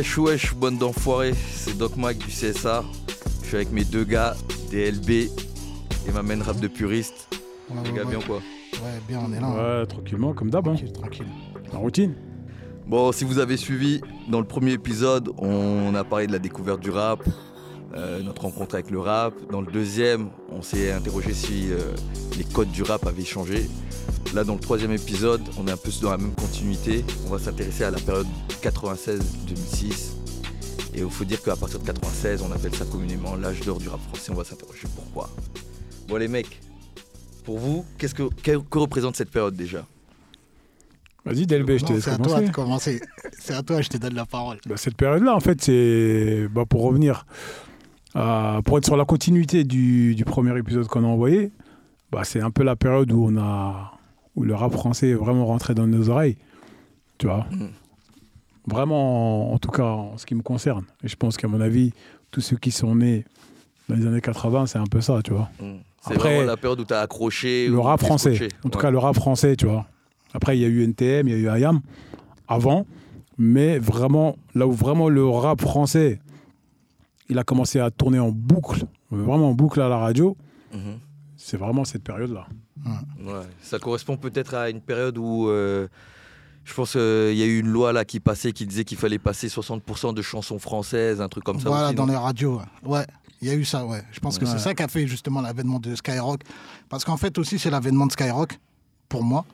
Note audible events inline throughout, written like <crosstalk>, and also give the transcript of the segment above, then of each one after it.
Wesh, wesh, bonne d'enfoirés, c'est Doc Mac du CSA. Je suis avec mes deux gars, DLB et ma main rap de puriste. Ouais, Les ouais, gars, ouais. bien quoi Ouais, bien, on est là. hein. Ouais, tranquillement, comme d'hab. hein. Tranquille, tranquille. La routine. Bon, si vous avez suivi, dans le premier épisode, on a parlé de la découverte du rap, euh, notre rencontre avec le rap. Dans le deuxième, on s'est interrogé si euh, les codes du rap avaient changé. Là, dans le troisième épisode, on est un peu dans la même continuité. On va s'intéresser à la période 96-2006. Et il faut dire qu'à partir de 96, on appelle ça communément l'âge d'or du rap français. On va s'interroger pourquoi. Bon, les mecs, pour vous, qu'est-ce que, que, que représente cette période déjà? Vas-y, DLB, je te laisse c'est à toi commencer. de commencer. <laughs> C'est à toi, je te donne la parole. Bah, cette période-là, en fait, c'est bah, pour revenir, à- pour être sur la continuité du, du premier épisode qu'on a envoyé. Bah, c'est un peu la période où on a, où le rap français est vraiment rentré dans nos oreilles. Tu vois. Mm. Vraiment, en, en tout cas, en ce qui me concerne. Et je pense qu'à mon avis, tous ceux qui sont nés dans les années 80, c'est un peu ça, tu vois. Hmm. C'est Après, vraiment la période où tu as accroché. Le rap français. scotché. En tout Ouais. cas, le rap français, tu vois. Après, il y a eu NTM, il y a eu IAM avant. Mais vraiment, là où vraiment le rap français, il a commencé à tourner en boucle, vraiment en boucle à la radio, Mhm. c'est vraiment cette période-là. Ouais, ça correspond peut-être à une période où euh, je pense qu'il y a eu une loi là qui passait qui disait qu'il fallait passer 60% de chansons françaises, un truc comme ça. voilà, aussi, dans les radios. ouais. Il y a eu ça, ouais. Je pense que c'est ça qui a fait justement l'avènement de Skyrock. Parce qu'en fait, aussi, c'est l'avènement de Skyrock, pour moi.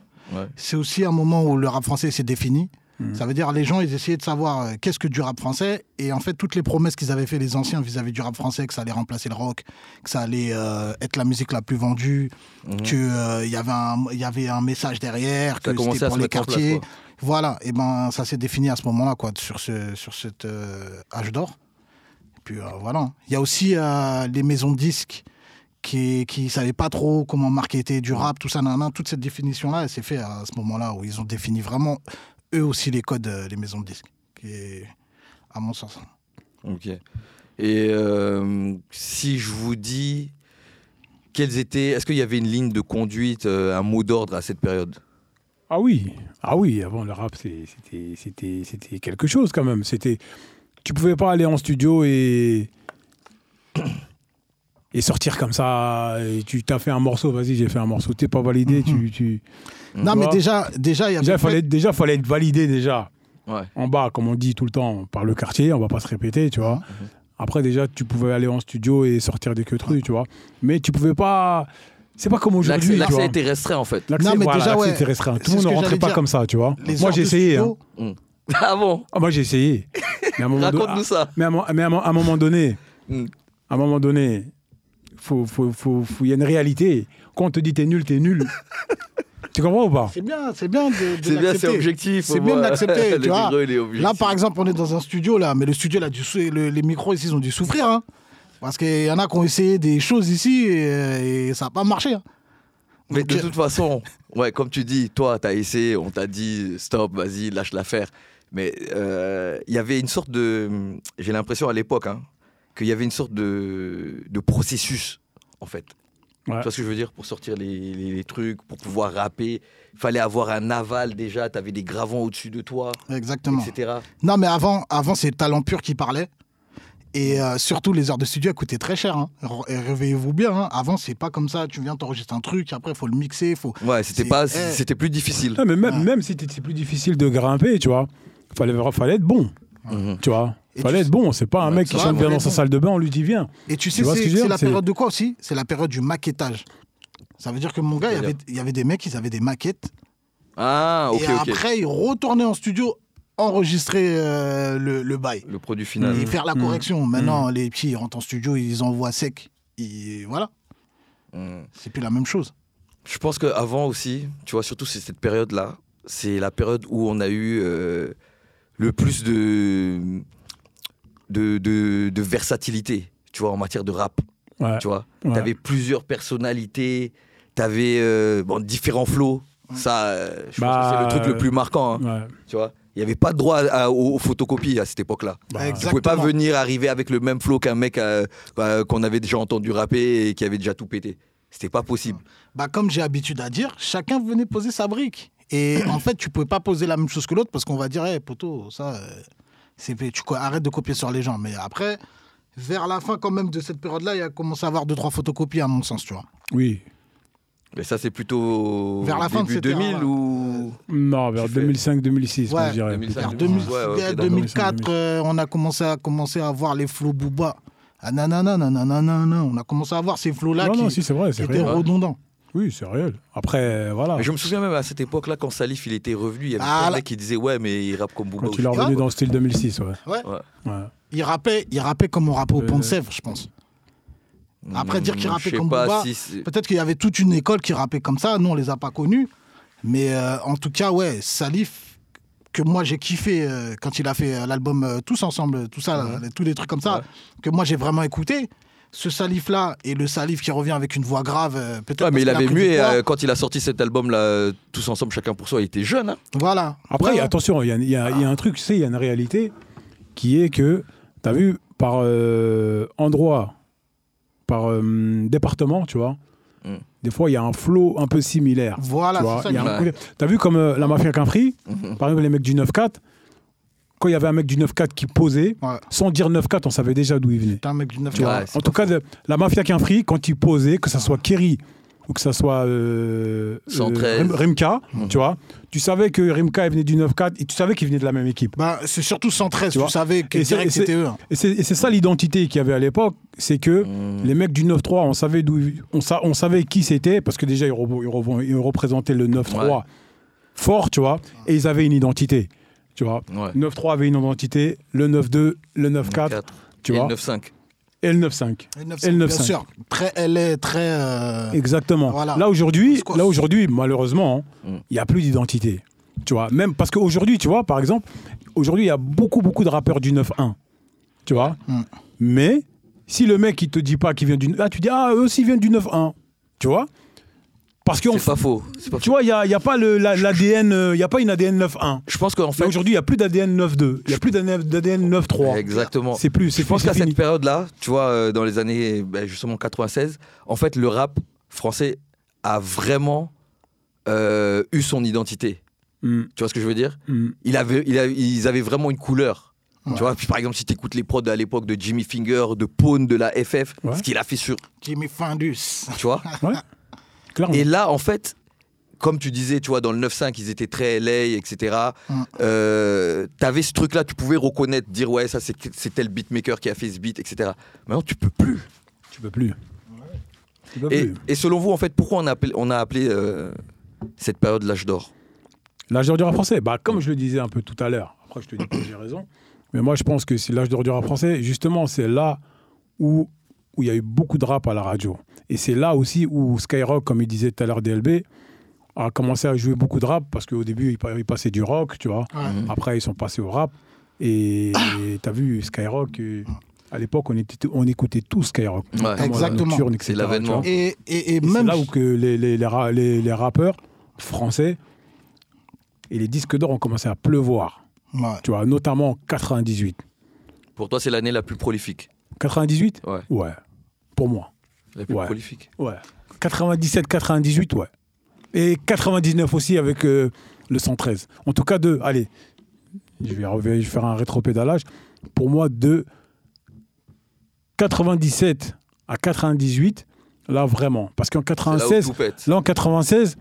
C'est aussi un moment où le rap français s'est défini. Mhm. Ça veut dire les gens, ils essayaient de savoir euh, qu'est-ce que du rap français. Et en fait, toutes les promesses qu'ils avaient fait les anciens vis-à-vis du rap français, que ça allait remplacer le rock, que ça allait euh, être la musique la plus vendue, Mhm. qu'il y, avait un- y avait un message derrière, Ça que c'était pour les place, quartiers. Voilà, et ben ça s'est défini à ce moment-là, quoi, sur ce sur cet euh, âge d'or. Et puis euh, voilà. Il y a aussi euh, les maisons de disques qui qui savaient pas trop comment marketer du rap, tout ça, nanana. Toute cette définition-là, elle s'est faite à ce moment-là où ils ont défini vraiment eux aussi les codes euh, les maisons de disques, qui est à mon sens. Ok. Et euh, si je vous dis quels étaient, est-ce qu'il y avait une ligne de conduite, euh, un mot d'ordre à cette période? Ah oui, ah oui, avant le rap, c'est- c'était, c'était, c'était quelque chose quand même. C'était, tu pouvais pas aller en studio et et sortir comme ça. Et tu t'as fait un morceau, vas-y, j'ai fait un morceau, t'es pas validé, tu, tu... Non, Tu mais déjà déjà il Déjà, fallait, déjà, fallait être validé déjà. Ouais. En bas, comme on dit tout le temps, par le quartier, on va pas se répéter, tu vois. Après, déjà, tu pouvais aller en studio et sortir des queues tu vois. Mais tu pouvais pas. C'est pas comme aujourd'hui. l'accès était restreint en fait. L'accès, Non, mais voilà, ouais, était restreint. Tout le monde ne que rentrait pas dire. comme ça, tu vois. les Moi, j'ai essayé. hein. studio, <laughs> Ah bon Ah, moi, j'ai essayé. Mais à un moment, don- <laughs> Raconte-nous ça. mais à un moment donné, Mm. à un moment donné, faut, faut, faut, faut- il y a une réalité. Quand on te dit t'es nul, t'es nul. <laughs> tu comprends ou pas? C'est bien, c'est bien de, de C'est bien, c'est l'accepter. objectif. C'est bien de moins. l'accepter, <laughs> Le tu vois. Là, par exemple, on est dans un studio, là, mais le studio, là, du, le- les micros ici, ils ont dû souffrir. Hein, parce qu'il y en a qui ont essayé des choses ici et, et ça n'a pas marché. hein. Mais Donc, de toute façon, ouais, comme tu dis, toi, tu as essayé, on t'a dit stop, vas-y, lâche l'affaire. Mais euh, il y avait une sorte de. J'ai l'impression à l'époque hein, qu'il y avait une sorte de, de processus, en fait. Ouais. Tu vois ce que je veux dire? Pour sortir les, les- les trucs, pour pouvoir rapper, il fallait avoir un aval déjà, tu avais des gravants au-dessus de toi, Exactement. etc. Non, mais avant, avant c'est le talent pur qui parlait. Et euh, surtout, les heures de studio, elles coûtaient très cher. hein. Réveillez-vous bien. hein. Avant, c'est pas comme ça. Tu viens, t'enregistres un truc, après, il faut le mixer. Faut... Ouais, c'était pas, eh. c'était plus difficile. Non, mais même, Ouais. même si c'était- plus difficile de grimper, tu vois, fallait, fallait être bon, tu vois. Et fallait être bon. C'est pas un Ouais, mec qui chante bien dans sa salle de bain, on lui dit viens. Et tu sais, c'est la période de quoi aussi? C'est la période du maquettage. Ça veut dire que mon gars, il y avait, il y avait des mecs, ils avaient des maquettes. Ah, ok, et après, ils retournaient en studio, enregistrer euh, le, le bail. Le produit final. Et faire la Mhm. correction. Maintenant, les petits, ils rentrent en studio, ils envoient sec. Et voilà, Mhm. c'est plus la même chose. Je pense qu'avant aussi, tu vois, surtout c'est cette période-là, c'est la période où on a eu euh, le plus de, de, de, de versatilité, tu vois, en matière de rap. Ouais. Tu vois, Ouais. t'avais plusieurs personnalités, t'avais euh, bon, différents flows. Ça, euh, je Bah, pense que c'est le truc le euh, plus marquant. hein, Ouais. tu vois, il n'y avait pas de droit à- aux, aux photocopies à cette époque-là. Bah, Tu pouvais pas venir arriver avec le même flow qu'un mec euh, bah, qu'on avait déjà entendu rapper et qui avait déjà tout pété. C'était pas possible. Bah, comme j'ai habitude à dire, chacun venait poser sa brique. Et en fait, tu pouvais pas poser la même chose que l'autre parce qu'on va dire, hey, poteau, ça, euh, tu co- arrête de copier sur les gens. Mais après, vers la fin quand même de cette période-là, il a commencé à avoir deux trois photocopies à mon sens, tu vois. Oui. Mais ça, c'est plutôt Vers la fin de début cette 2000 ère-là. ou. Non, vers Tu fais- 2005-2006, moi, Ouais. je dirais. 2005, Vers 2000, 2000, ouais, ok, vers d'accord. 2004, euh, on a commencé à commencer à voir les flots Booba. Ah nanana, nanana, nanana. On a commencé à voir ces flots-là Non, qui, non, si, c'est vrai, qui étaient redondants. Oui, c'est réel. Après, voilà. Mais je me souviens même à cette époque-là, quand Salif il était revenu, il y avait Ah, plein de qui disaient Ouais, mais il rappe comme Booba. Quand il est revenu Ah. dans le style 2006, ouais. Ouais. Ouais. ouais. Il rappait, il rappait comme on rappait au Euh, Pont de Sèvres, je pense. Après, dire qu'il Hmm, rappait comme Booba, si Peut-être qu'il y avait toute une école qui rappait comme ça. Nous, on les a pas connus. Mais euh, en tout cas, ouais, Salif, que moi j'ai kiffé euh, quand il a fait l'album euh, Tous Ensemble, tout ça, là, tous les trucs comme ça. Ouais. que moi j'ai vraiment écouté. Ce Salif-là et le Salif qui revient avec une voix grave, euh, peut-être. Ouais, mais il avait mué euh, quand il a sorti cet album-là, tous ensemble, chacun pour soi. Il était jeune, hein Voilà. Après, Ouais, attention, il y a, y y un truc, tu sais, il y a une réalité qui est que, tu as vu, par euh, endroit, par euh, département, tu vois, Mm. des fois, il y a un flow un peu similaire. Voilà, tu c'est ça il y a que un je- côté- T'as vu comme euh, la mafia Quinfri, Mhm. par exemple, les mecs du 9-4, quand il y avait un mec du 9-4 qui posait, Ouais. sans dire 9-4, on savait déjà d'où il venait. T'es un mec du 9 Tu vois. Ouais, c'est en tout cas, de- la mafia Quinfri, quand il posait, que ce soit Kerry ou que ce soit euh, 113. Rim- Rimka, Mhm. tu vois, tu savais que Rimka venait du 9-4 et tu savais qu'il venait de la même équipe. Bah, c'est surtout 113, Tu savais que c'était eux. hein. Et c'est ça l'identité qu'il y avait à l'époque, c'est que Mm. les mecs du 9-3, on savait, d'où, on, sa- on savait qui c'était, parce que déjà ils, re- ils re- ils représentaient le 9-3 Ouais. fort, tu vois, et ils avaient une identité. Tu vois, Ouais. 9-3 avait une identité, le 9-2, le 9-4, 4. tu et vois, le 9-5. et le 9-5. Et le 9, Et le bien 9-5. sûr. Très, elle est très. euh, Exactement. Voilà. Là aujourd'hui, là malheureusement, il Mm. n'y a plus d'identité. Tu vois, même parce qu'aujourd'hui, tu vois, par exemple, aujourd'hui, il y a beaucoup, beaucoup de rappeurs du 9-1. Tu vois Mm. Mais si le mec, il te dit pas qu'il vient du. Ah, tu dis, ah, eux aussi viennent du 9-1. Tu vois Parce que, C'est pas faux. Pas tu faux. vois, il n'y a, il y a pas la- l'ADN, euh, il y a pas une ADN 9-1. Je pense qu'en fait. Aujourd'hui, il n'y a plus d'ADN 9-2. Il n'y a plus d'ADN 9-3. Exactement. C'est plus, c'est Je pense qu'à cette période-là, tu vois, euh, dans les années ben, justement 96, en fait, le rap français a vraiment euh, eu son identité. Mm, Tu vois ce que je veux dire? Mm. il avait, il a- Ils avaient vraiment une couleur. Ouais. Tu vois, puis par exemple, si tu écoutes les prods à l'époque de Jimmy Finger, de Pone, de la FF, Ouais. ce qu'il a fait sur. Jimmy Findus. Tu vois? Ouais, clairement. Et là, en fait, comme tu disais, tu vois, dans le 9-5, ils étaient très LA, etc. Mm. Euh, T'avais ce truc-là, tu pouvais reconnaître, dire, ouais, ça, c'est tel beatmaker qui a fait ce beat, etc. Maintenant, tu peux plus. Tu peux plus. Tu peux Et, plus. et selon vous, en fait, pourquoi on a appelé, on a appelé euh, cette période l'âge d'or? L'âge d'or du rap français, bah, comme je le disais un peu tout à l'heure, après je te dis que j'ai raison, mais moi je pense que c'est l'âge d'or du rap français, justement, c'est là où où il y a eu beaucoup de rap à la radio. Et c'est là aussi où Skyrock, comme il disait tout à l'heure DLB, a commencé à jouer beaucoup de rap, parce qu'au début, il pa- il passait du rock, tu vois. Mhm. Après, ils sont passés au rap. Et <coughs> tu as vu Skyrock, euh, à l'époque, on, était, on écoutait tout Skyrock. Ouais. La Exactement. C'est l'avènement. Et, et, et Et c'est même. là où que les, les, les, ra- les- les rappeurs français et les disques d'or ont commencé à pleuvoir. Ouais. Tu vois, notamment en 98. Pour toi, c'est l'année la plus prolifique 98 Ouais, Ouais, pour moi. La plus Ouais. prolifique. Ouais. 97, 98, ouais. Et 99 aussi avec euh, le 113. En tout cas, de. Allez, je vais, je vais faire un rétropédalage. Pour moi, de 97 à 98, là vraiment. Parce qu'en C'est là où 96, tout pète. là en 96,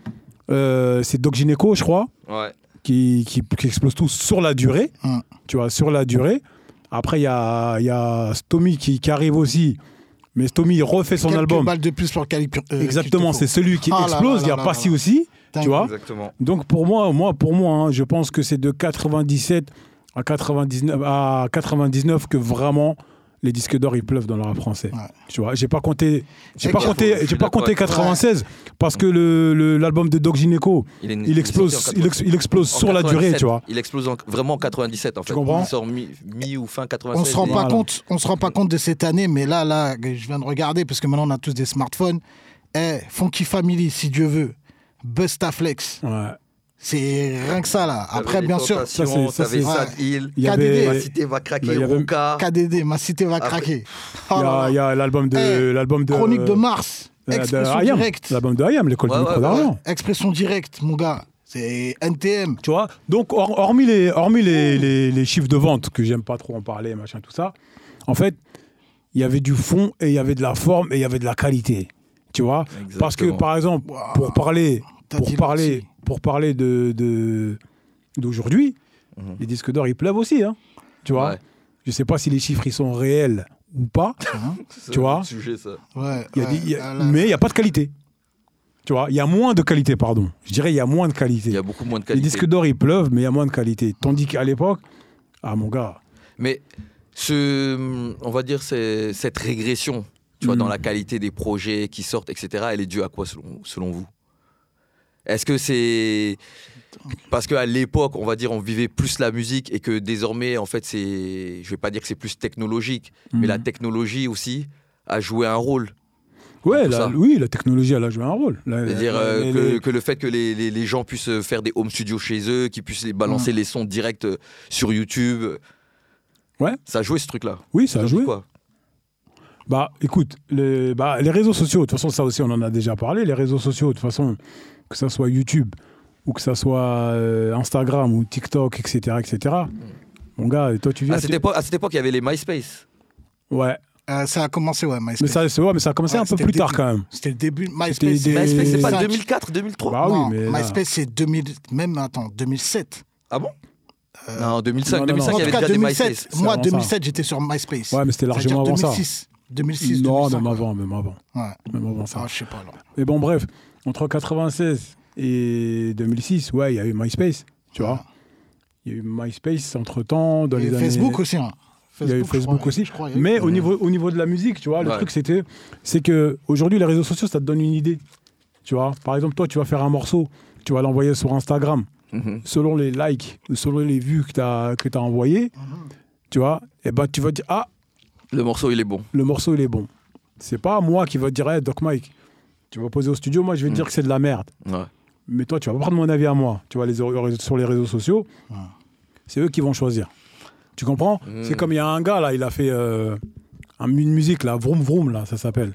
euh, c'est Doc Gineco, je crois. Ouais. qui, qui, qui explose tout sur la durée. Mm. Tu vois, sur la durée. Après, il y a, il y a Stomy qui, qui arrive aussi. Mais Stomy refait son Quelques album. balles de plus pour euh, Exactement, c'est celui qui Ah là explose. là Il y a Passy aussi. tu vois Exactement. Donc pour moi, moi, pour moi hein, je pense que c'est de 97 à 99, à 99 que vraiment les disques d'or ils pleuvent dans le rap français. Ouais. Tu vois, j'ai pas compté, j'ai pas compté, j'ai pas compté avec toi. 96 parce que le- l'album de Doc Gineco, Il, est- il est explose, il, ex- il explose 80 sur la durée, 97. tu vois. Il explose en- vraiment en 97 en fait. comprends Il sort mi, mi ou fin 96. On se rend et- pas Voilà. compte, on se rend pas compte de cette année, mais là, là, je viens de regarder parce que maintenant on a tous des smartphones. Eh, Funky Family, si Dieu veut, Bustaflex, Ouais. C'est rien que ça là. Après, bien sûr, Ça, c'est- ça, c'est- Hill, Il y KDD. avait, Ma cité va craquer, Bah, il y avait- Ruka. KDD, ma cité va craquer. il Oh y a, il y a l'album de, Eh, l'album de Chronique de Mars, de Expression directe. l'album de IAM, l'école Ouais, du ouais, micro ouais. d'argent. Expression directe, mon gars. C'est NTM. Tu vois Donc, hor- hormis, les, hormis les, les- les chiffres de vente, que j'aime pas trop en parler, machin, tout ça, en fait, il y avait du fond et il y avait de la forme et il y avait de la qualité. Tu vois? Parce que, par exemple, pour parler, T'as pour parler. Pour parler de, de- d'aujourd'hui, Mhm. les disques d'or, ils pleuvent aussi. Hein, tu vois Ouais. Je sais pas si les chiffres, ils sont réels ou pas, <laughs> C'est tu vois un sujet, ça. Ouais, il y a ouais. des- il y a- là, mais il n'y a pas de qualité. Tu vois Il y a moins de qualité, pardon. Je dirais il y a moins de qualité. Il y a beaucoup moins de Les qualité. disques d'or, ils pleuvent, mais il y a moins de qualité. Tandis qu'à l'époque, ah mon gars, Mais ce, on va dire c'est- cette régression, tu vois, dans la qualité des projets qui sortent, etc. Elle est due à quoi selon, selon vous? Est-ce que c'est parce qu'à l'époque, on va dire, on vivait plus la musique et que désormais, en fait, c'est, je vais pas dire que c'est plus technologique, mais Mhm. la technologie aussi a joué un rôle. ouais, la- oui, la technologie, elle a joué un rôle. C'est-à-dire euh, que, les- que le fait que les, les- les gens puissent faire des home studios chez eux, qu'ils puissent balancer les sons directs euh, sur YouTube. Ouais. Ça a joué ce truc-là. Oui, ça a joué. quoi? Bah, écoute, les, bah, les réseaux sociaux, de toute façon, ça aussi, on en a déjà parlé. Les réseaux sociaux, de toute façon, que ça soit YouTube ou que ça soit euh, Instagram ou TikTok, etc., etc. Mon gars, et toi, tu viens. à cette, tu- époque, à cette époque, il y avait les MySpace. Ouais, Euh, ça a commencé, ouais, MySpace. mais ça, c'est ouais, mais ça a commencé Ouais, un peu plus tard quand même. C'était le début. MySpace, des- MySpace, c'est pas cinq. 2004, 2003 Bah oui, non, mais là- MySpace, c'est 2000, même, attends, 2007. Ah bon Euh, Non, 2005, non, non, 2005 non. il y en avait tout cas, déjà des 2007, MySpace. C'est moi, avant ça. 2007, j'étais sur MySpace. Ouais, mais c'était largement avant ça. 2006. 2006, non, 2005, même avant, même avant. Ouais. Même avant ça. Ah, je sais pas, alors. Mais bon, bref, entre 96 et 2006, ouais, il y a eu MySpace, tu vois. Il y a eu MySpace entre-temps, dans Et les années... Facebook aussi. hein. Il y a eu Facebook crois, aussi. je crois, Mais au niveau, au niveau de la musique, tu vois, le truc, c'était, c'est que aujourd'hui, les réseaux sociaux, ça te donne une idée. Tu vois, par exemple, toi, tu vas faire un morceau, tu vas l'envoyer sur Instagram, Mhm. selon les likes, ou selon les vues que tu as, que as envoyées, Mhm. tu vois, et ben tu vas dire, ah, Le morceau, il est bon. le morceau, il est bon. C'est pas moi qui va te dire, hey, Doc Mike, tu vas poser au studio, moi, je vais te Mm. dire que c'est de la merde. Ouais. Mais toi, tu vas pas prendre mon avis à moi. Tu vois, les, sur les réseaux sociaux, Ouais. c'est eux qui vont choisir. Tu comprends? Mm. C'est comme il y a un gars, là, il a fait euh, un- une musique, là, Vroom Vroom, là, ça s'appelle.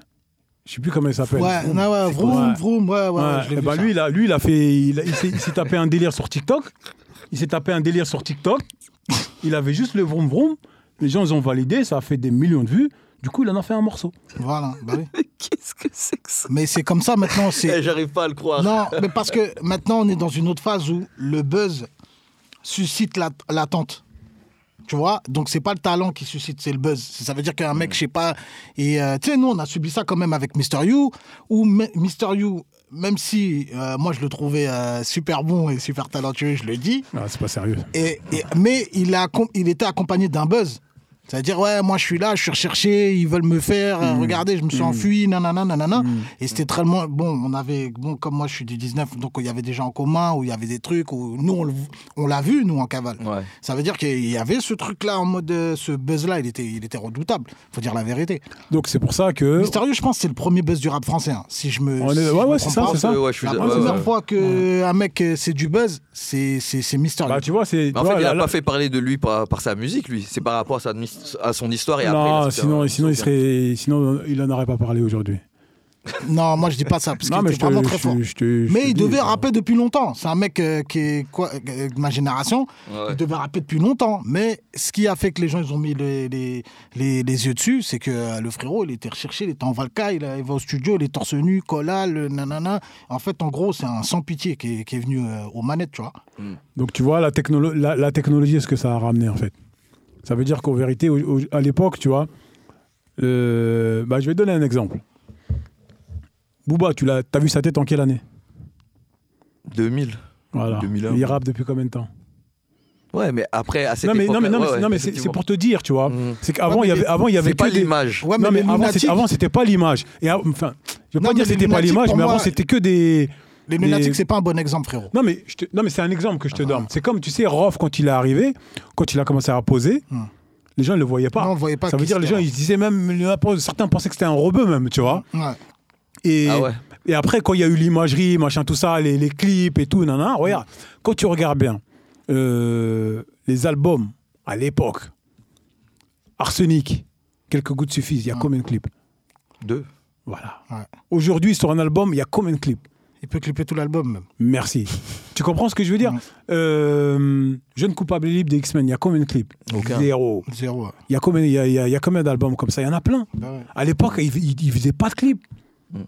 Je sais plus comment il s'appelle. Ouais, Vroom. non, ouais, vroom, quoi? Vroom, ouais, ouais, Ouais, je l'ai eh vu ben, ça. lui, il a, lui, il a fait, il, il s'est tapé un délire sur TikTok. Il s'est tapé un délire sur TikTok. Il avait juste le vroom vroom. Les gens, ils ont validé. Ça a fait des millions de vues. Du coup, il en a fait un morceau. Voilà, bah oui. <laughs> Qu'est-ce que c'est que ça Mais c'est comme ça maintenant. c'est Eh, J'arrive pas à le croire. Non, mais parce que maintenant, on est dans une autre phase où le buzz suscite la- l'attente. Tu vois? Donc, c'est pas le talent qui suscite, c'est le buzz. Ça veut dire qu'un mec, je sais pas. Et euh, tu sais, nous, on a subi ça quand même avec Mister You, où Mister You, même si euh, moi, je le trouvais euh, super bon et super talentueux, je le dis, Ah, c'est pas sérieux. et, et- mais il, a, il était accompagné d'un buzz. C'est-à-dire, ouais, moi je suis là, je suis recherché, ils veulent me faire, euh, regardez, je me suis enfui, nanana, nanana. Et c'était très bon. On avait, bon, comme moi je suis du 19, donc il y avait des gens en commun, où il y avait des trucs, où nous on l'a vu, nous en cavale. Ouais. Ça veut dire qu'il y avait ce truc-là en mode, euh, ce buzz-là, il était, il était redoutable. Faut dire la vérité. Donc, c'est pour ça que. Mystérieux, je pense, c'est le premier buzz du rap français. hein. Si je me. On est- si ouais, ouais, c'est ça, c'est ça. Ouais, je suis La ouais, première ouais. fois qu'un mec euh, c'est du buzz, c'est c'est- c'est mystérieux. Bah, tu vois, c'est. En fait, il là- a là- pas fait parler de lui par, par sa musique, lui. C'est par rapport à, sa, à son histoire et après. non, là, c'est sinon, un- sinon, il serait, sinon, il en aurait pas parlé aujourd'hui. <laughs> Non, moi je dis pas ça, parce Non, qu'il mais était je te, vraiment très fort. je te- je Mais il dis, devait ça. rapper depuis longtemps. C'est un mec euh, qui est quoi, euh, de ma génération. Ouais. Il devait rapper depuis longtemps. Mais ce qui a fait que les gens ils ont mis les, les, les, les yeux dessus, c'est que euh, le frérot, il était recherché, il était en Valka, il, va au studio, il est torse nu, collal, euh, nanana. En fait, en gros, c'est un sans pitié qui est, qui est venu euh, aux manettes, tu vois. Donc tu vois, la, technolo- la, la technologie, ce que ça a ramené en fait? Ça veut dire qu'en vérité, au- au- à l'époque, tu vois, euh, bah, je vais te donner un exemple. Booba, tu l'as, as vu sa tête en quelle année? 2000. Voilà. 2001. Il rappe depuis combien de temps? Ouais, mais après, à cette Non mais, non, mais, non, mais, époque-là, ouais, non, mais ouais, c'est- pour te dire, tu vois. Mhm. C'est qu'avant, Ouais, il y avait, avant, il y avait C'est pas des- l'image. Ouais, non, mais avant, c'était, pas l'image. Et enfin, je veux pas dire que c'était pas l'image, mais avant, c'était que des. Les lunatiques, c'est pas un bon exemple, frérot. Non mais, je te- non, mais c'est un exemple que je te Ah. donne. C'est comme, tu sais, Rof, quand il est arrivé, quand il a commencé à poser, Hmm. les gens ne le voyaient pas. Non, on voyait pas Ça veut dire, les gens, ils se disaient même, certains pensaient que c'était un rebeu même, tu vois. Ouais. Et, Ah ouais. et après, quand il y a eu l'imagerie, machin, tout ça, les, les clips et tout, nanana, regarde, quand tu regardes bien, euh, les albums, à l'époque, Arsenic, quelques gouttes suffisent, il y a Ouais. combien de clips? Deux. Voilà. Ouais. Aujourd'hui, sur un album, il y a combien de clips? Il peut clipper tout l'album même. Merci. tu comprends ce que je veux dire? Euh, Jeune coupable et libre des X-Men, il y a combien de clips? Aucun. Zéro. Zéro. Il y a combien, y a, y a- il y a combien d'albums comme ça? Il y en a plein. Bah ouais. À l'époque, il, il, il faisait pas de clips. Ouais.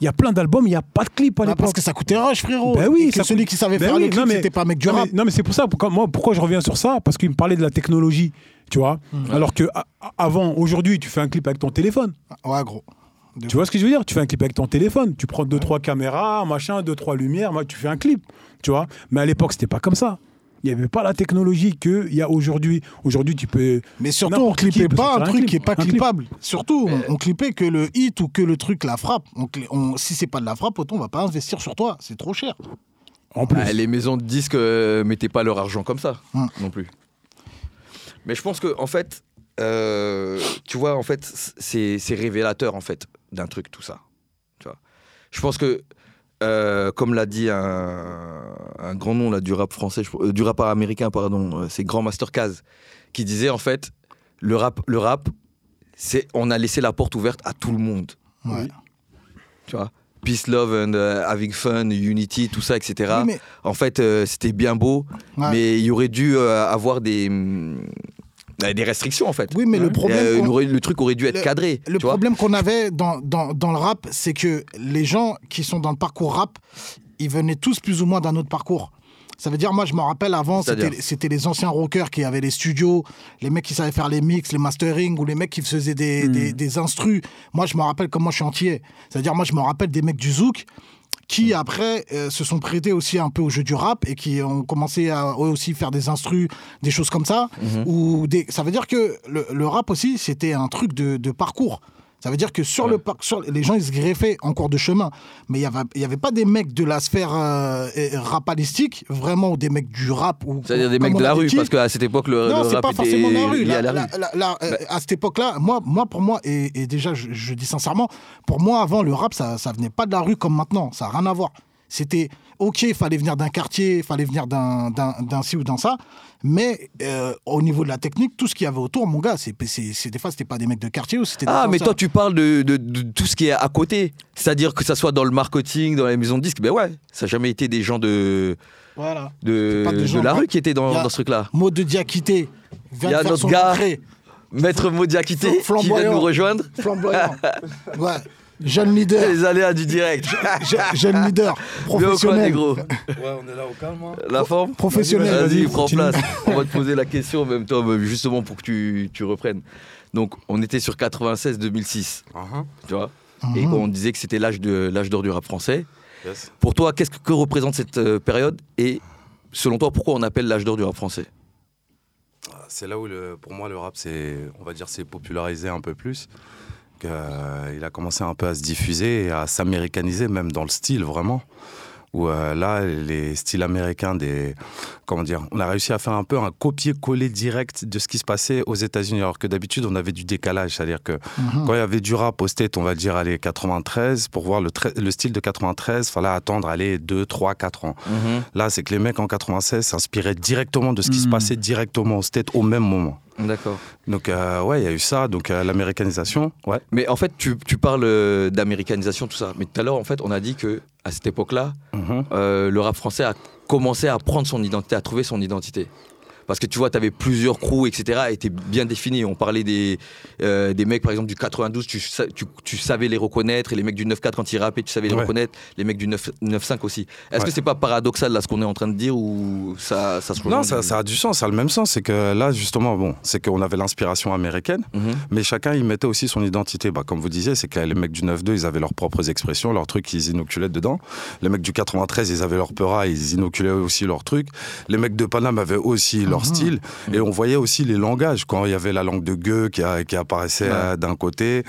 Il y a plein d'albums, il n'y a pas de clips à Ah, l'époque. parce que ça coûtait rush, frérot. Ben oui, Et que ça celui qui savait Ben faire oui, le clip, non, mais- c'était pas un mec du non, rap. mais, non, mais c'est pour ça, pourquoi, moi, pourquoi je reviens sur ça? Parce qu'il me parlait de la technologie, tu vois? Hmm. Alors que a- avant, aujourd'hui, tu fais un clip avec ton téléphone. Ouais, gros. De Tu vois ce que je veux dire? Tu fais un clip avec ton téléphone. Tu prends deux, trois caméras, machin, deux, trois lumières, moi, tu fais un clip. Tu vois Mais à l'époque, c'était pas comme ça. Il n'y avait pas la technologie qu'il y a aujourd'hui. Aujourd'hui, tu peux. Mais surtout, on peut pas un truc clip. qui est pas Un clip. clippable. Surtout, on, on clippait que le hit ou que le truc, la frappe. On, on- si c'est pas de la frappe, autant on va pas investir sur toi. C'est trop cher. En plus. Ah, les maisons de disques euh, mettaient pas leur argent comme ça Hum. non plus. Mais je pense que en fait, euh, tu vois, en fait, c'est c'est révélateur en fait d'un truc tout ça. Tu vois. Je pense que euh, comme l'a dit un, un grand nom là du rap français, je- euh, du rap américain pardon, euh, c'est Grand Master Caz qui disait en fait le rap, le rap, c'est on a laissé la porte ouverte à tout le monde. Ouais. Tu vois. Peace, love and euh, having fun, unity, tout ça, etc. Oui, mais- En fait, euh, c'était bien beau, Ouais. mais il y aurait dû euh, avoir des, euh, des restrictions en fait. Oui, mais le problème. euh, le truc aurait dû être le- cadré. Le tu problème qu'on avait dans, dans, dans le rap, c'est que les gens qui sont dans le parcours rap, ils venaient tous plus ou moins d'un autre parcours. Ça veut dire, moi, je me rappelle avant, c'était les anciens rockers qui avaient les studios, les mecs qui savaient faire les mix, les mastering, ou les mecs qui faisaient des, Hmm. des, des instrus. Moi, je me rappelle comment je suis entier. C'est-à-dire, moi, je me rappelle des mecs du Zouk qui, après, euh, se sont prêtés aussi un peu au jeu du rap et qui ont commencé à eux aussi faire des instrus, des choses comme ça. Mhm. ou des... Ça veut dire que le, le rap aussi, c'était un truc de, de parcours. Ça veut dire que sur le par- sur les gens ils se greffaient en cours de chemin, mais il y avait y avait pas des mecs de la sphère euh, rapalistique vraiment ou des mecs du rap ou C'est-à-dire des mecs de la rue, parce qu'à cette époque, le, non, le rap pas était forcément de la rue. lié à la euh, à cette époque-là, moi, moi, pour moi, et, et déjà, je, je dis sincèrement, pour moi, avant, le rap, ça, ça venait pas de la rue comme maintenant. Ça n'a rien à voir. C'était OK, il fallait venir d'un quartier, il fallait venir d'un d'un- d'un ci ou d'un ça. Mais euh, au niveau de la technique, tout ce qu'il y avait autour, mon gars, c'est des fois, c'était pas des mecs de quartier ou c'était Ah, mais toi, tu parles de, de- de tout ce qui est à côté. C'est-à-dire que ça soit dans le marketing, dans les maisons de disques. Ben ouais, ça n'a jamais été des gens de, Voilà. de, la rue qui étaient dans, dans ce truc-là. Mot de Diakité. Il y a notre gars. Maître Modiakité qui vient de nous rejoindre. Flamboyant. <laughs> ouais. Jeune leader. Les aléas du direct. Je- jeune leader. <laughs> Bien au coin, Professionnel. négro. Ouais, on est là au calme. hein. La forme Professionnel. Vas-y, prends place. On va te poser la question en même temps, bah, justement pour que tu, tu reprennes. Donc, on était sur 96-2006, Uh-huh. tu vois? Et Mhm. on disait que c'était l'âge de l'âge d'or du rap français. Yes. Pour toi, qu'est-ce que, représente cette euh, période? Et selon toi, pourquoi on appelle l'âge d'or du rap français? C'est là où, le, pour moi, le rap, c'est, on va dire, c'est popularisé un peu plus. Euh, il a commencé un peu à se diffuser et à s'américaniser, même dans le style, vraiment. Où euh, là, les styles américains des. Comment dire On a réussi à faire un peu un copier-coller direct de ce qui se passait aux États-Unis, alors que d'habitude, on avait du décalage. C'est-à-dire que Mhm. quand il y avait du rap au State, on va dire, allez, 93, pour voir le, style de 93, fallait attendre, allez, 2, 3, 4 ans. Là, c'est que les mecs en 96 s'inspiraient directement de ce qui se Mhm. passait directement au State au même moment. D'accord. Donc, euh, ouais, il y a eu ça, donc euh, l'américanisation, ouais. Mais en fait, tu, tu parles euh, d'américanisation, tout ça. Mais tout à l'heure, en fait, on a dit que à cette époque-là, Mhm. le rap français a commencé à prendre son identité, à trouver son identité. Parce que tu vois, tu avais plusieurs crews, etc., étaient bien définis. On parlait des, euh, des mecs, par exemple, du 92, tu, tu, tu savais les reconnaître, et les mecs du 9-4, quand ils rappaient, tu savais les Ouais. reconnaître, les mecs du 9 9-5 aussi. Est-ce que Ouais. c'est pas paradoxal, là, ce qu'on est en train de dire, ou ça, ça se Non, ça, ça a du sens, ça a le même sens. C'est que là, justement, bon, c'est qu'on avait l'inspiration américaine, Mhm. mais chacun y mettait aussi son identité. Bah, comme vous disiez, c'est que les mecs du 9-2, ils avaient leurs propres expressions, leurs trucs, ils inoculaient dedans. Les mecs du 93, ils avaient leur peura, ils inoculaient aussi leurs trucs. Les mecs de Paname avaient aussi leur Mhm. style. Et on voyait aussi les langages, quand il y avait la langue de gueux qui, a- qui apparaissait Ouais. euh, d'un côté.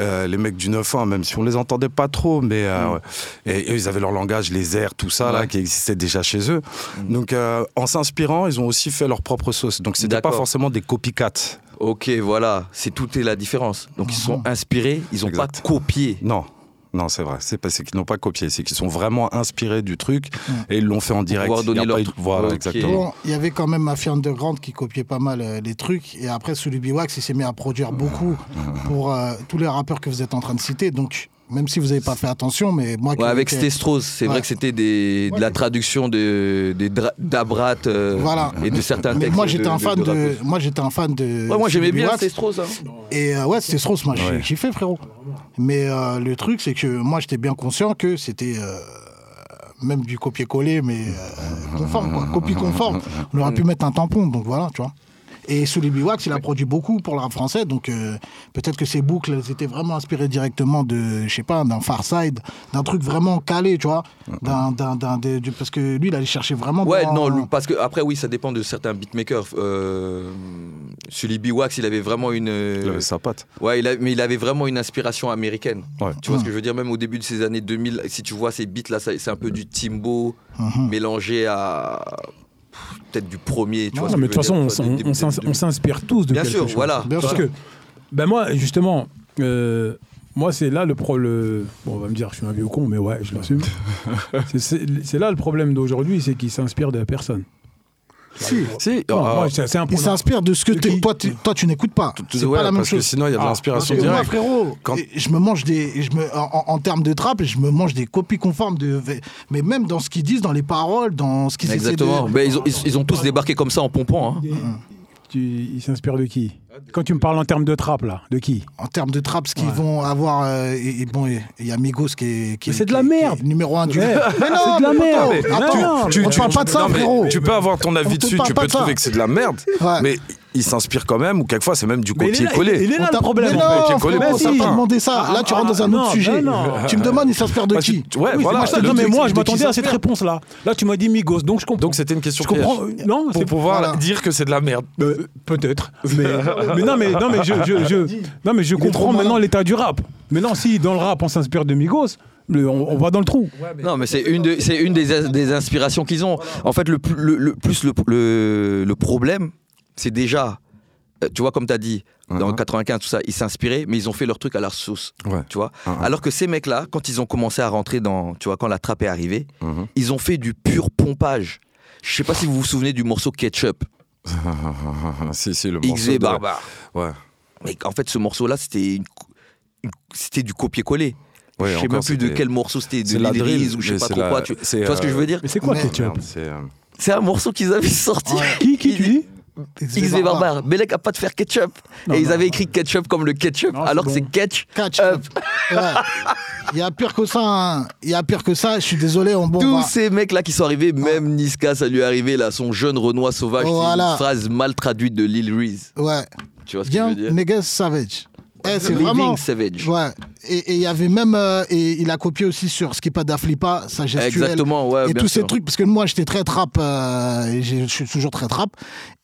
Euh, les mecs du 9-1, même si on les entendait pas trop, mais euh, et, eux, ils avaient leur langage, les airs, tout ça, là, qui existait déjà chez eux. Donc, euh, en s'inspirant, ils ont aussi fait leur propre sauce. Donc, c'était pas forcément des copycats. Ok, voilà, c'est tout est la différence. Donc ils sont inspirés, ils ont Exact. pas copié. Non. Non, c'est vrai. C'est pas c'est qu'ils n'ont pas copié, c'est qu'ils sont vraiment inspirés du truc et ils l'ont fait en direct. pouvoir donner leur truc. Voilà, exactement. Bon, il y avait quand même Mafia Underground qui copiait pas mal euh, les trucs. Et après, sous le Biwax, il s'est mis à produire beaucoup pour euh, tous les rappeurs que vous êtes en train de citer. Donc, Même si vous n'avez pas fait attention, mais moi. Ouais, avec qui- Stestros, c'est Ouais. vrai que c'était des, de la traduction de, des dra- d'Abrat euh, Voilà. et de certains Mais textes. moi j'étais un fan de moi j'étais un fan de. Ouais, moi j'aimais bien. Stestros. Hein. Et euh, ouais, Strauss, moi j'ai kiffé, frérot. Mais euh, le truc, c'est que moi j'étais bien conscient que c'était euh, même du copier-coller, mais euh, conforme, quoi. Copie conforme. On aurait pu mettre un tampon, donc voilà, tu vois. Et Sully Biwax, il a produit beaucoup pour le rap français, donc euh, peut-être que ses boucles elles étaient vraiment inspirées directement de, je sais pas, d'un Farside, d'un truc vraiment calé, tu vois. D'un, d'un, d'un- des- du- parce que lui, il allait chercher vraiment. Ouais, dans- non, parce que après, oui, ça dépend de certains beatmakers. Euh, Sully B. Wax, il avait vraiment une. Il avait sa patte. Ouais, il a- mais il avait vraiment une inspiration américaine. Ouais. Tu vois ce que je veux dire? Même au début de ces années 2000, si tu vois ces beats-là, c'est un peu du Timbo Mhm. mélangé à peut-être du premier. Tu Non, vois ce mais de toute façon, dire, on, des- on des- s'ins- des- on s'inspire tous de Bien quelque sûr, chose. voilà. Bien Parce sûr. que, ben moi, justement, euh, moi, c'est là le pro. Le... Bon, on va me dire, je suis un vieux con, mais ouais, je l'assume. <laughs> C'est- là le problème d'aujourd'hui, c'est qu'ils s'inspirent de la personne. Si. Si, Non, ah, un Il s'inspire de ce que toi, tu- toi, tu n'écoutes pas. C'est ouais, pas la même parce que chose. sinon il y a de Ah, l'inspiration que moi, frérot, Quand- je me mange des, je me, en, en termes de trap, je me mange des copies conformes de, mais même dans ce qu'ils disent, dans les paroles, dans ce qu'ils essaient Exactement. de. Ils, ont, ils- ils ont tous débarqué comme ça en pompant. hein. Tu, ils s'inspirent de qui? Quand tu me parles en termes de trap, là, de qui? En termes de trap, ce qu'ils Ouais. vont avoir, euh, et, et bon, il y a Migos qui est, qui c'est de la est- qui est merde. numéro un du. Ouais, <laughs> Mais non, c'est de la merde. Attends, non, on ne parle pas de ça, non, frérot. Tu peux avoir ton On avis dessus, tu peux de ça. trouver que c'est de la merde, Ouais. mais il s'inspire quand même, ou quelquefois c'est même du Mais il est là- copier-coller. il est là le problème. Mais t'a certains. pas demandé ça. Là, tu rentres dans un Ah, autre sujet. Tu me demandes, il s'inspire de Parce qui Ouais, voilà. mais moi, je m'attendais à cette réponse-là. Là, tu m'as dit Migos, donc je comprends. Donc c'était une question je comprends. Non, Pour c'est pouvoir dire que c'est de la merde. Euh, Peut-être. Mais, <laughs> mais non, mais, non, mais je, non, mais je comprends maintenant l'état du rap. Maintenant, si dans le rap, on s'inspire de Migos, le- on, on va dans le trou. Non, mais c'est une, de- c'est une des, des inspirations qu'ils ont. En fait, le, plus- le, le plus le, le, le problème, c'est déjà, euh, tu vois, comme tu as dit, dans Mhm. 95, tout ça, ils s'inspiraient, mais ils ont fait leur truc à leur sauce. Ouais. Tu vois. Alors que ces mecs-là, quand ils ont commencé à rentrer dans, tu vois, quand la trappe est arrivée, Mhm. ils ont fait du pur pompage. Je sais pas si vous vous souvenez du morceau Ketchup, <laughs> si, si, le morceau. XV de- Barbare. Ouais. Mais en fait, ce morceau-là, c'était une- une- c'était du copier-coller. Ouais, je sais même plus de quel morceau c'était, de Reese ou je sais pas c'est trop la- quoi. Tu, vois ce que je veux euh, dire? Mais c'est quoi Ketchup? c'est, euh, C'est un morceau qu'ils avaient sorti. Qui, qui tu dis? XV Barbare. Belek a pas de faire ketchup. Non, et ils avaient écrit ketchup comme le ketchup, Non, alors que bon. c'est. Catch up. <laughs> Ouais. Il y a pire que ça. hein. Il y a pire que ça. Je suis désolé. On bon. Tous ces mecs-là qui sont arrivés, même Niska, ça lui est arrivé, là, son jeune Renoir sauvage, Voilà. une phrase mal traduite de Lil Reese. Ouais. Tu vois ce que je Bien, veux dire? niggas savage. Eh, c'est Living vraiment. Savage. Ouais. Et il y avait même. euh, et il a copié aussi sur Skippa da Flippa, sa gestuelle. Exactement, ouais. et bien tous ces trucs, parce que moi j'étais très trap, euh, je suis toujours très trap.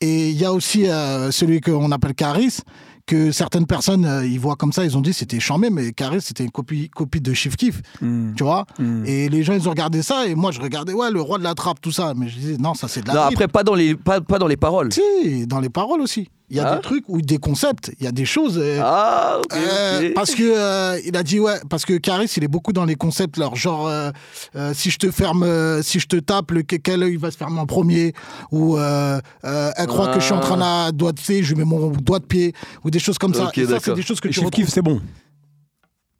Et il y a aussi euh, celui qu'on appelle Caris, que certaines personnes euh, ils voient comme ça, ils ont dit c'était chambé, mais Caris c'était une copie, copie de Chief Keef, Hmm. tu vois. Hmm. Et les gens ils ont regardé ça, et moi je regardais, ouais, le roi de la trappe, tout ça. Mais je disais, non, ça c'est de la Non, après, pas dans les, pas, pas dans les paroles. Si, dans les paroles aussi. Il y a Ah. des trucs ou des concepts, il y a des choses. euh, Ah, ok, euh, ok. parce que euh, il a dit ouais parce que Caris il est beaucoup dans les concepts leur genre euh, euh, si je te ferme euh, si je te tape le quel œil va se fermer en premier ou euh, euh, elle croit que je suis en train de doigt de pied je lui mets mon doigt de pied ou des choses comme ça Ok, et ça c'est des choses que Et tu retrouves c'est bon.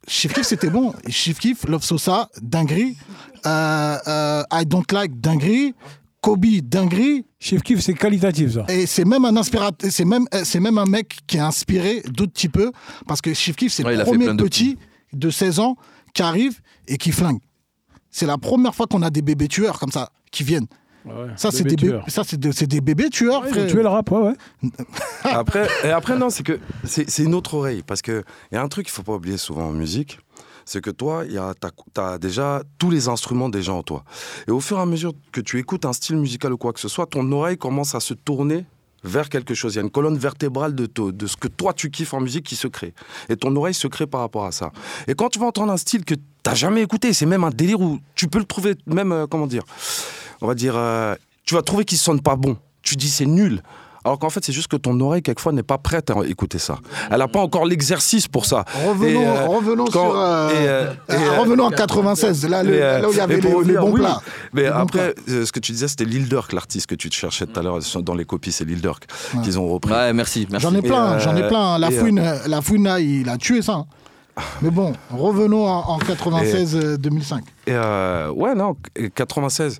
Chief Keef c'était bon Chief Keef Love Sosa dinguerie euh, euh, I Don't Like dinguerie Kobe dinguerie Chief Keef, c'est qualitatif, ça. et c'est même un inspirateur, c'est même, euh, c'est même un mec qui a inspiré d'autres petits peu, parce que Chief Keef, c'est Ouais, le premier de petit de 16 ans qui arrive et qui flingue. C'est la première fois qu'on a des bébés tueurs comme ça, qui viennent. Ça, c'est des, bé- ça, c'est de- c'est des bébés tueurs, Ouais, tué le rap, ouais, ouais. Après, et après, non, c'est que c'est c'est une autre oreille. Parce qu'il y a un truc qu'il faut pas oublier souvent en musique, c'est que toi, tu as, déjà tous les instruments déjà en toi. Et au fur et à mesure que tu écoutes un style musical ou quoi que ce soit, ton oreille commence à se tourner vers quelque chose. Il y a une colonne vertébrale de, de ce que toi tu kiffes en musique qui se crée. Et ton oreille se crée par rapport à ça. Et quand tu vas entendre un style que t'as jamais écouté, c'est même un délire où tu peux le trouver même, euh, comment dire, on va dire, euh, tu vas trouver qu'il sonne pas bon. Tu dis c'est nul. Alors qu'en fait, c'est juste que ton oreille, quelquefois, n'est pas prête à écouter ça. Elle n'a pas encore l'exercice pour ça. Revenons, Et, euh, revenons quand- sur. euh, et, euh, euh, et, euh, revenons en 96, là, le- mais, euh, là où il y avait les, bons oui. plats. Mais Les bons après, euh, ce que tu disais, c'était Lil Durk, l'artiste que tu te cherchais tout à l'heure dans les copies, c'est Lil Durk Ouais. qu'ils ont repris. Ouais, merci, merci. J'en ai plein, euh, j'en ai plein. La euh, fouine, la fouine, là, il a tué ça. Mais bon, revenons en, en 96-2005. Et euh, ouais, non, et 96,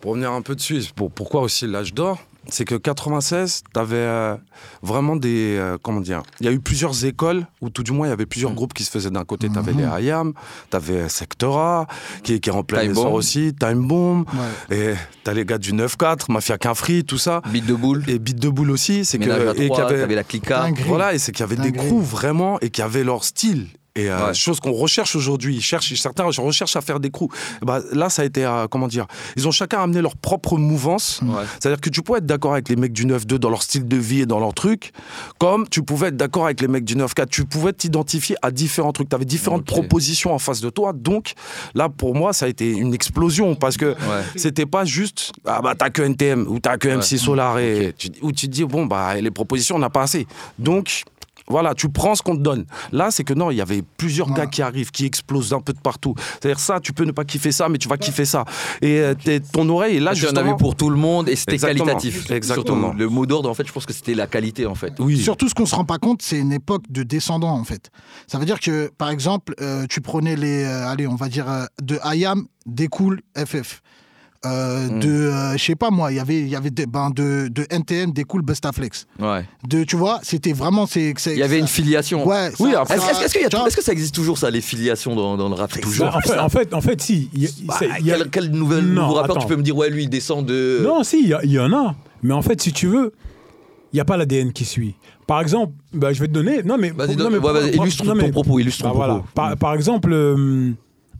pour revenir un peu dessus, pour, pourquoi aussi l'âge d'or? C'est que 96, tu avais vraiment des. euh, comment dire Il y a eu plusieurs écoles, ou tout du moins, il y avait plusieurs groupes qui se faisaient d'un côté. Tu avais les IAM, tu avais Sectora, qui, qui remplit Time les sorts Bomb. aussi, Time Bomb, Ouais. et tu as les gars du 9-4, Mafia Quinfree, tout ça. Beat de boule. Et Beat de Boule aussi, c'est que. Et qu'il y avait- la clica. Voilà, et c'est qu'il y avait des crews vraiment et qui avaient leur style. Et euh, Ouais. chose qu'on recherche aujourd'hui, certains recherchent à faire des crews. Bah, là, ça a été, euh, comment dire, ils ont chacun amené leur propre mouvance. Ouais. C'est-à-dire que tu pouvais être d'accord avec les mecs du 9-2 dans leur style de vie et dans leur truc, comme tu pouvais être d'accord avec les mecs du 9-4. Tu pouvais t'identifier à différents trucs. Tu avais différentes propositions en face de toi. Donc, là, pour moi, ça a été une explosion parce que Ouais. c'était pas juste ah bah t'as que NTM ou t'as que MC Solar et tu, ou tu te dis bon bah les propositions on n'a pas assez donc voilà, tu prends ce qu'on te donne. Là, c'est que non, il y avait plusieurs gars qui arrivent, qui explosent un peu de partout. C'est-à-dire ça, tu peux ne pas kiffer ça, mais tu vas kiffer ça. Et euh, ton oreille est là tu en justement. avais pour tout le monde et c'était Exactement. qualitatif. Exactement. Surtout, le mot d'ordre, en fait, je pense que c'était la qualité, en fait. Oui. Surtout, ce qu'on se rend pas compte, c'est une époque de descendants, en fait. Ça veut dire que, par exemple, euh, tu prenais les, euh, allez, on va dire, euh, de IAM découle FF. Euh, Mm. De, euh, je sais pas moi, il y avait, il y avait des, ben, de, de NTN découle Bustaflex. Ouais. De, tu vois, c'était vraiment, Il y avait une filiation. Ouais. Oui, ça- Est-ce tout- vois, est-ce que ça existe toujours, ça, les filiations dans, dans le rap Toujours? En, fait, en fait, en fait, si. il y a- Bah, c'est- il y a- quel, quel nouvel, Non, nouveau rappeur attends. tu peux me dire, ouais, lui, il descend de. Non, si, il y en a. Mais en fait, si tu veux, il n'y a pas l'ADN qui suit. Par exemple, bah, je vais te donner. Non, mais. Vas-y, non, donne- mais- ouais, vas-y, illustre non, ton mais- propos. Illustre bah, ton voilà. propos. Par, par exemple, euh,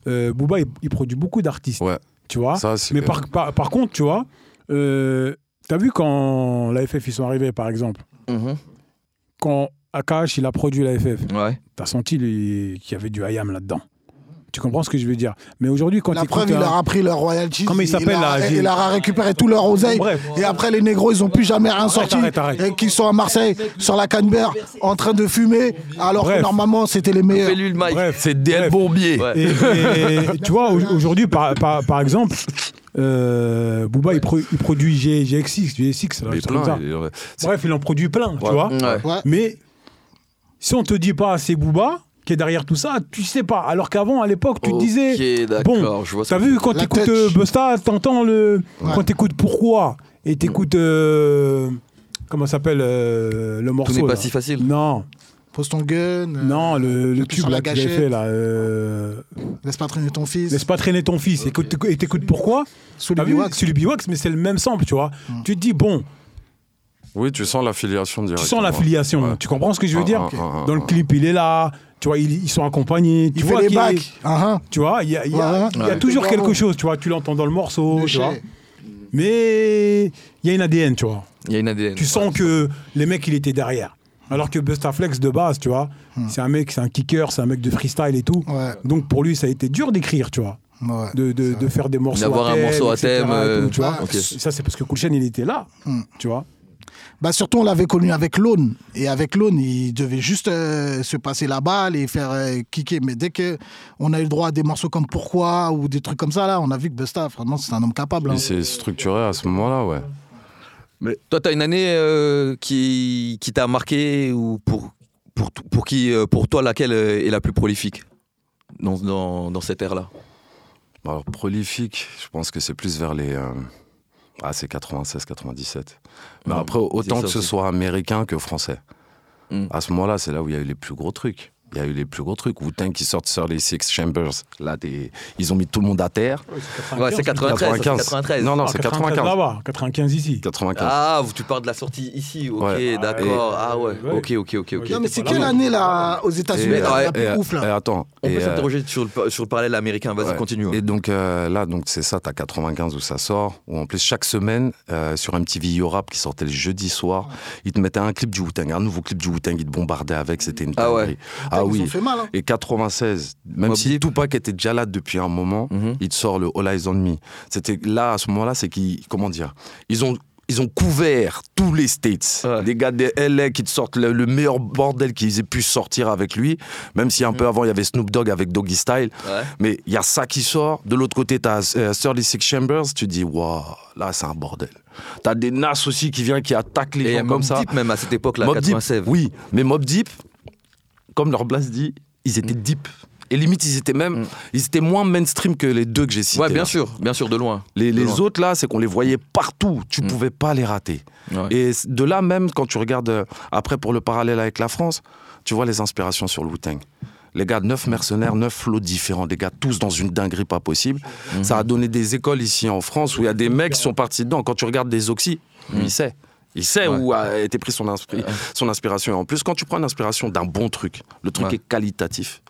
euh, Booba, il, il produit beaucoup d'artistes. Ouais. Tu vois Ça, Mais par, par, par contre, tu vois, euh, t'as vu quand la FF ils sont arrivés, par exemple, Mhm. quand Akash il a produit la FF, Ouais. t'as senti qu'il y avait du IAM là-dedans. Tu comprends ce que je veux dire? Mais aujourd'hui, quand La preuve, il leur a pris leur royalty. Comment il s'appelle, Il leur a récupéré tout leur oseille. Bref. Et après, les négros, ils ont plus jamais rien sorti. arrête, arrête. Et qu'ils sont à Marseille, sur la Canberre, en train de fumer, alors Bref. que normalement, c'était les meilleurs. Bref, C'est DL Bref. Bourbier. Ouais. Et, et tu vois, au- aujourd'hui, par, par, par exemple, euh, Booba, il, pro- il produit G- GX6, GX6, là, Mais un truc comme plein. ça. il- c'est- Bref, il en produit plein, tu vois. Ouais. Mais si on te dit pas c'est Booba qui est derrière tout ça, tu sais pas. Alors qu'avant, à l'époque, tu te disais. Ce T'as que vu tu quand La t'écoutes euh, Busta, t'entends le. Ouais. Quand t'écoutes Pourquoi et t'écoutes. euh, comment ça s'appelle euh, le Tout morceau n'est pas là. si facile. Non, Pose ton gun. euh, non, le, le tout la là gâchette. fait là. euh, Laisse pas traîner ton fils. Laisse pas traîner ton fils. Écoute, et t'écoutes pourquoi Sous biwax. Le biwax, mais c'est le même sample, tu vois. Mm. Tu te dis, bon, Oui, tu sens l'affiliation tu directement. sens l'affiliation. Ouais. Tu comprends ce que je veux Ah, dire? ah, ah, ah, Dans le clip, il est là. Tu vois, ils, ils sont accompagnés. Tu Il vois fait les est-. Ah. Tu vois, il y a, il y a- Ouais, il y a ouais. toujours quelque chose, tu vois. Tu l'entends dans le morceau, Le tu vois. Mais il y a une ADN, tu vois. Il y a une ADN. Tu sens que les mecs, il était derrière. Alors que Bustaflex, de base, tu vois, c'est un mec, c'est un kicker, c'est un mec de freestyle et tout. Ouais, Donc pour lui, ça a été dur d'écrire, tu vois. ouais. De, de, de faire des morceaux D'avoir un morceau à thème, tout, euh, tu vois. Ça, c'est parce que Chain, il était là, Hmm. tu vois. Bah surtout, on l'avait connu avec Lone. Et avec Lone, il devait juste euh, se passer la balle et faire euh, kicker. Mais dès qu'on a eu le droit à des morceaux comme Pourquoi ou des trucs comme ça, là, on a vu que Busta, vraiment, c'est un homme capable. hein. Il s'est structuré à ce moment-là, ouais. Mais toi, tu as une année euh, qui, qui t'a marqué ou pour, pour, pour, qui, pour toi, laquelle est la plus prolifique dans, dans, dans cette ère-là? Alors, prolifique, je pense que c'est plus vers les. Ah, c'est 96, 97. Mais après, autant que ce soit américain que français. Mm. À ce moment-là, c'est là où il y a eu les plus gros trucs. Il y a eu les plus gros trucs. Wu-Tang qui sortent sur les Six Chambers. Là, des- ils ont mis tout le monde à terre. Ouais, c'est 93. ça, c'est 95. 93. Non, non, Ah, c'est 95. là-bas, 95 ici. 95. Ah, tu parles de la sortie ici, ok, Ouais. d'accord. Ah ouais, Ouais. ok, ok, ok, ok. Non, mais c'est quelle année, là, aux États-Unis, Et- et- ouf, et là attends. On et, peut euh, s'interroger sur le, sur le parallèle américain, vas-y, Ouais. continue. hein. Et donc euh, là, donc c'est ça, t'as 95 où ça sort, où en plus chaque semaine, euh, sur un petit vidéo rap qui sortait le jeudi soir, ils te mettaient un clip du Wu-Tang, un nouveau clip du Wu-Tang, ils te bombardaient avec, c'était une Ah ouais. Ah ont oui. fait mal, hein. Et 96, même si. Tupac était déjà là depuis un moment, Mhm. il te sort le All Eyes on Me. C'était là, à ce moment-là, c'est qu'ils, comment dire, ils ont, ils ont couvert tous les States. Ouais. Des gars de LA qui te sortent le, le meilleur bordel qu'ils aient pu sortir avec lui, même si Mhm. un peu avant, il y avait Snoop Dogg avec Doggy Style. Ouais. Mais il y a ça qui sort. De l'autre côté, tu as 36 Chambers. Tu dis, waouh, là, c'est un bordel. Tu as des Nas aussi qui vient, qui attaquent les Et gens Mobb comme ça. Deep même à cette époque-là, Mobb Deep, 96. oui, mais Mob Deep, comme leur blast dit, ils étaient deep. Et limite, ils étaient même, Mm. ils étaient moins mainstream que les deux que j'ai cités. Ouais, bien là. sûr, bien sûr, de loin. Les, De les loin. autres là, c'est qu'on les voyait partout. Tu Mm. pouvais pas les rater. Ouais. Et de là même, quand tu regardes euh, après pour le parallèle avec la France, tu vois les inspirations sur le Wu-Tang. Les gars, neuf mercenaires, neuf flots différents, des gars tous dans une dinguerie pas possible. Mhm. Ça a donné des écoles ici en France où il y a des mecs qui sont partis dedans. Quand tu regardes des Oxy, lui, il sait. Il sait. Ouais. où a été pris son, inspira- son inspiration. Et en plus, quand tu prends une inspiration d'un bon truc, le truc Ouais. est qualitatif.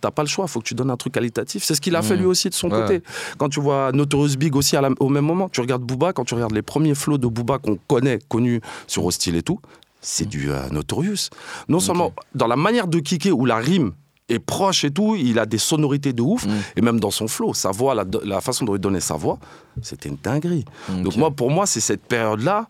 T'as pas le choix, faut que tu donnes un truc qualitatif. C'est ce qu'il a fait Mhm. lui aussi de son Ouais. côté. Quand tu vois Notorious Big aussi à la- au même moment, tu regardes Booba, quand tu regardes les premiers flows de Booba qu'on connaît, connus sur Hostile et tout, c'est du euh, Notorious. Non seulement dans la manière de kicker où la rime est proche et tout, il a des sonorités de ouf, Mm. et même dans son flow, sa voix, la, la façon dont il donnait sa voix, c'était une dinguerie. Donc moi, pour moi, c'est cette période-là,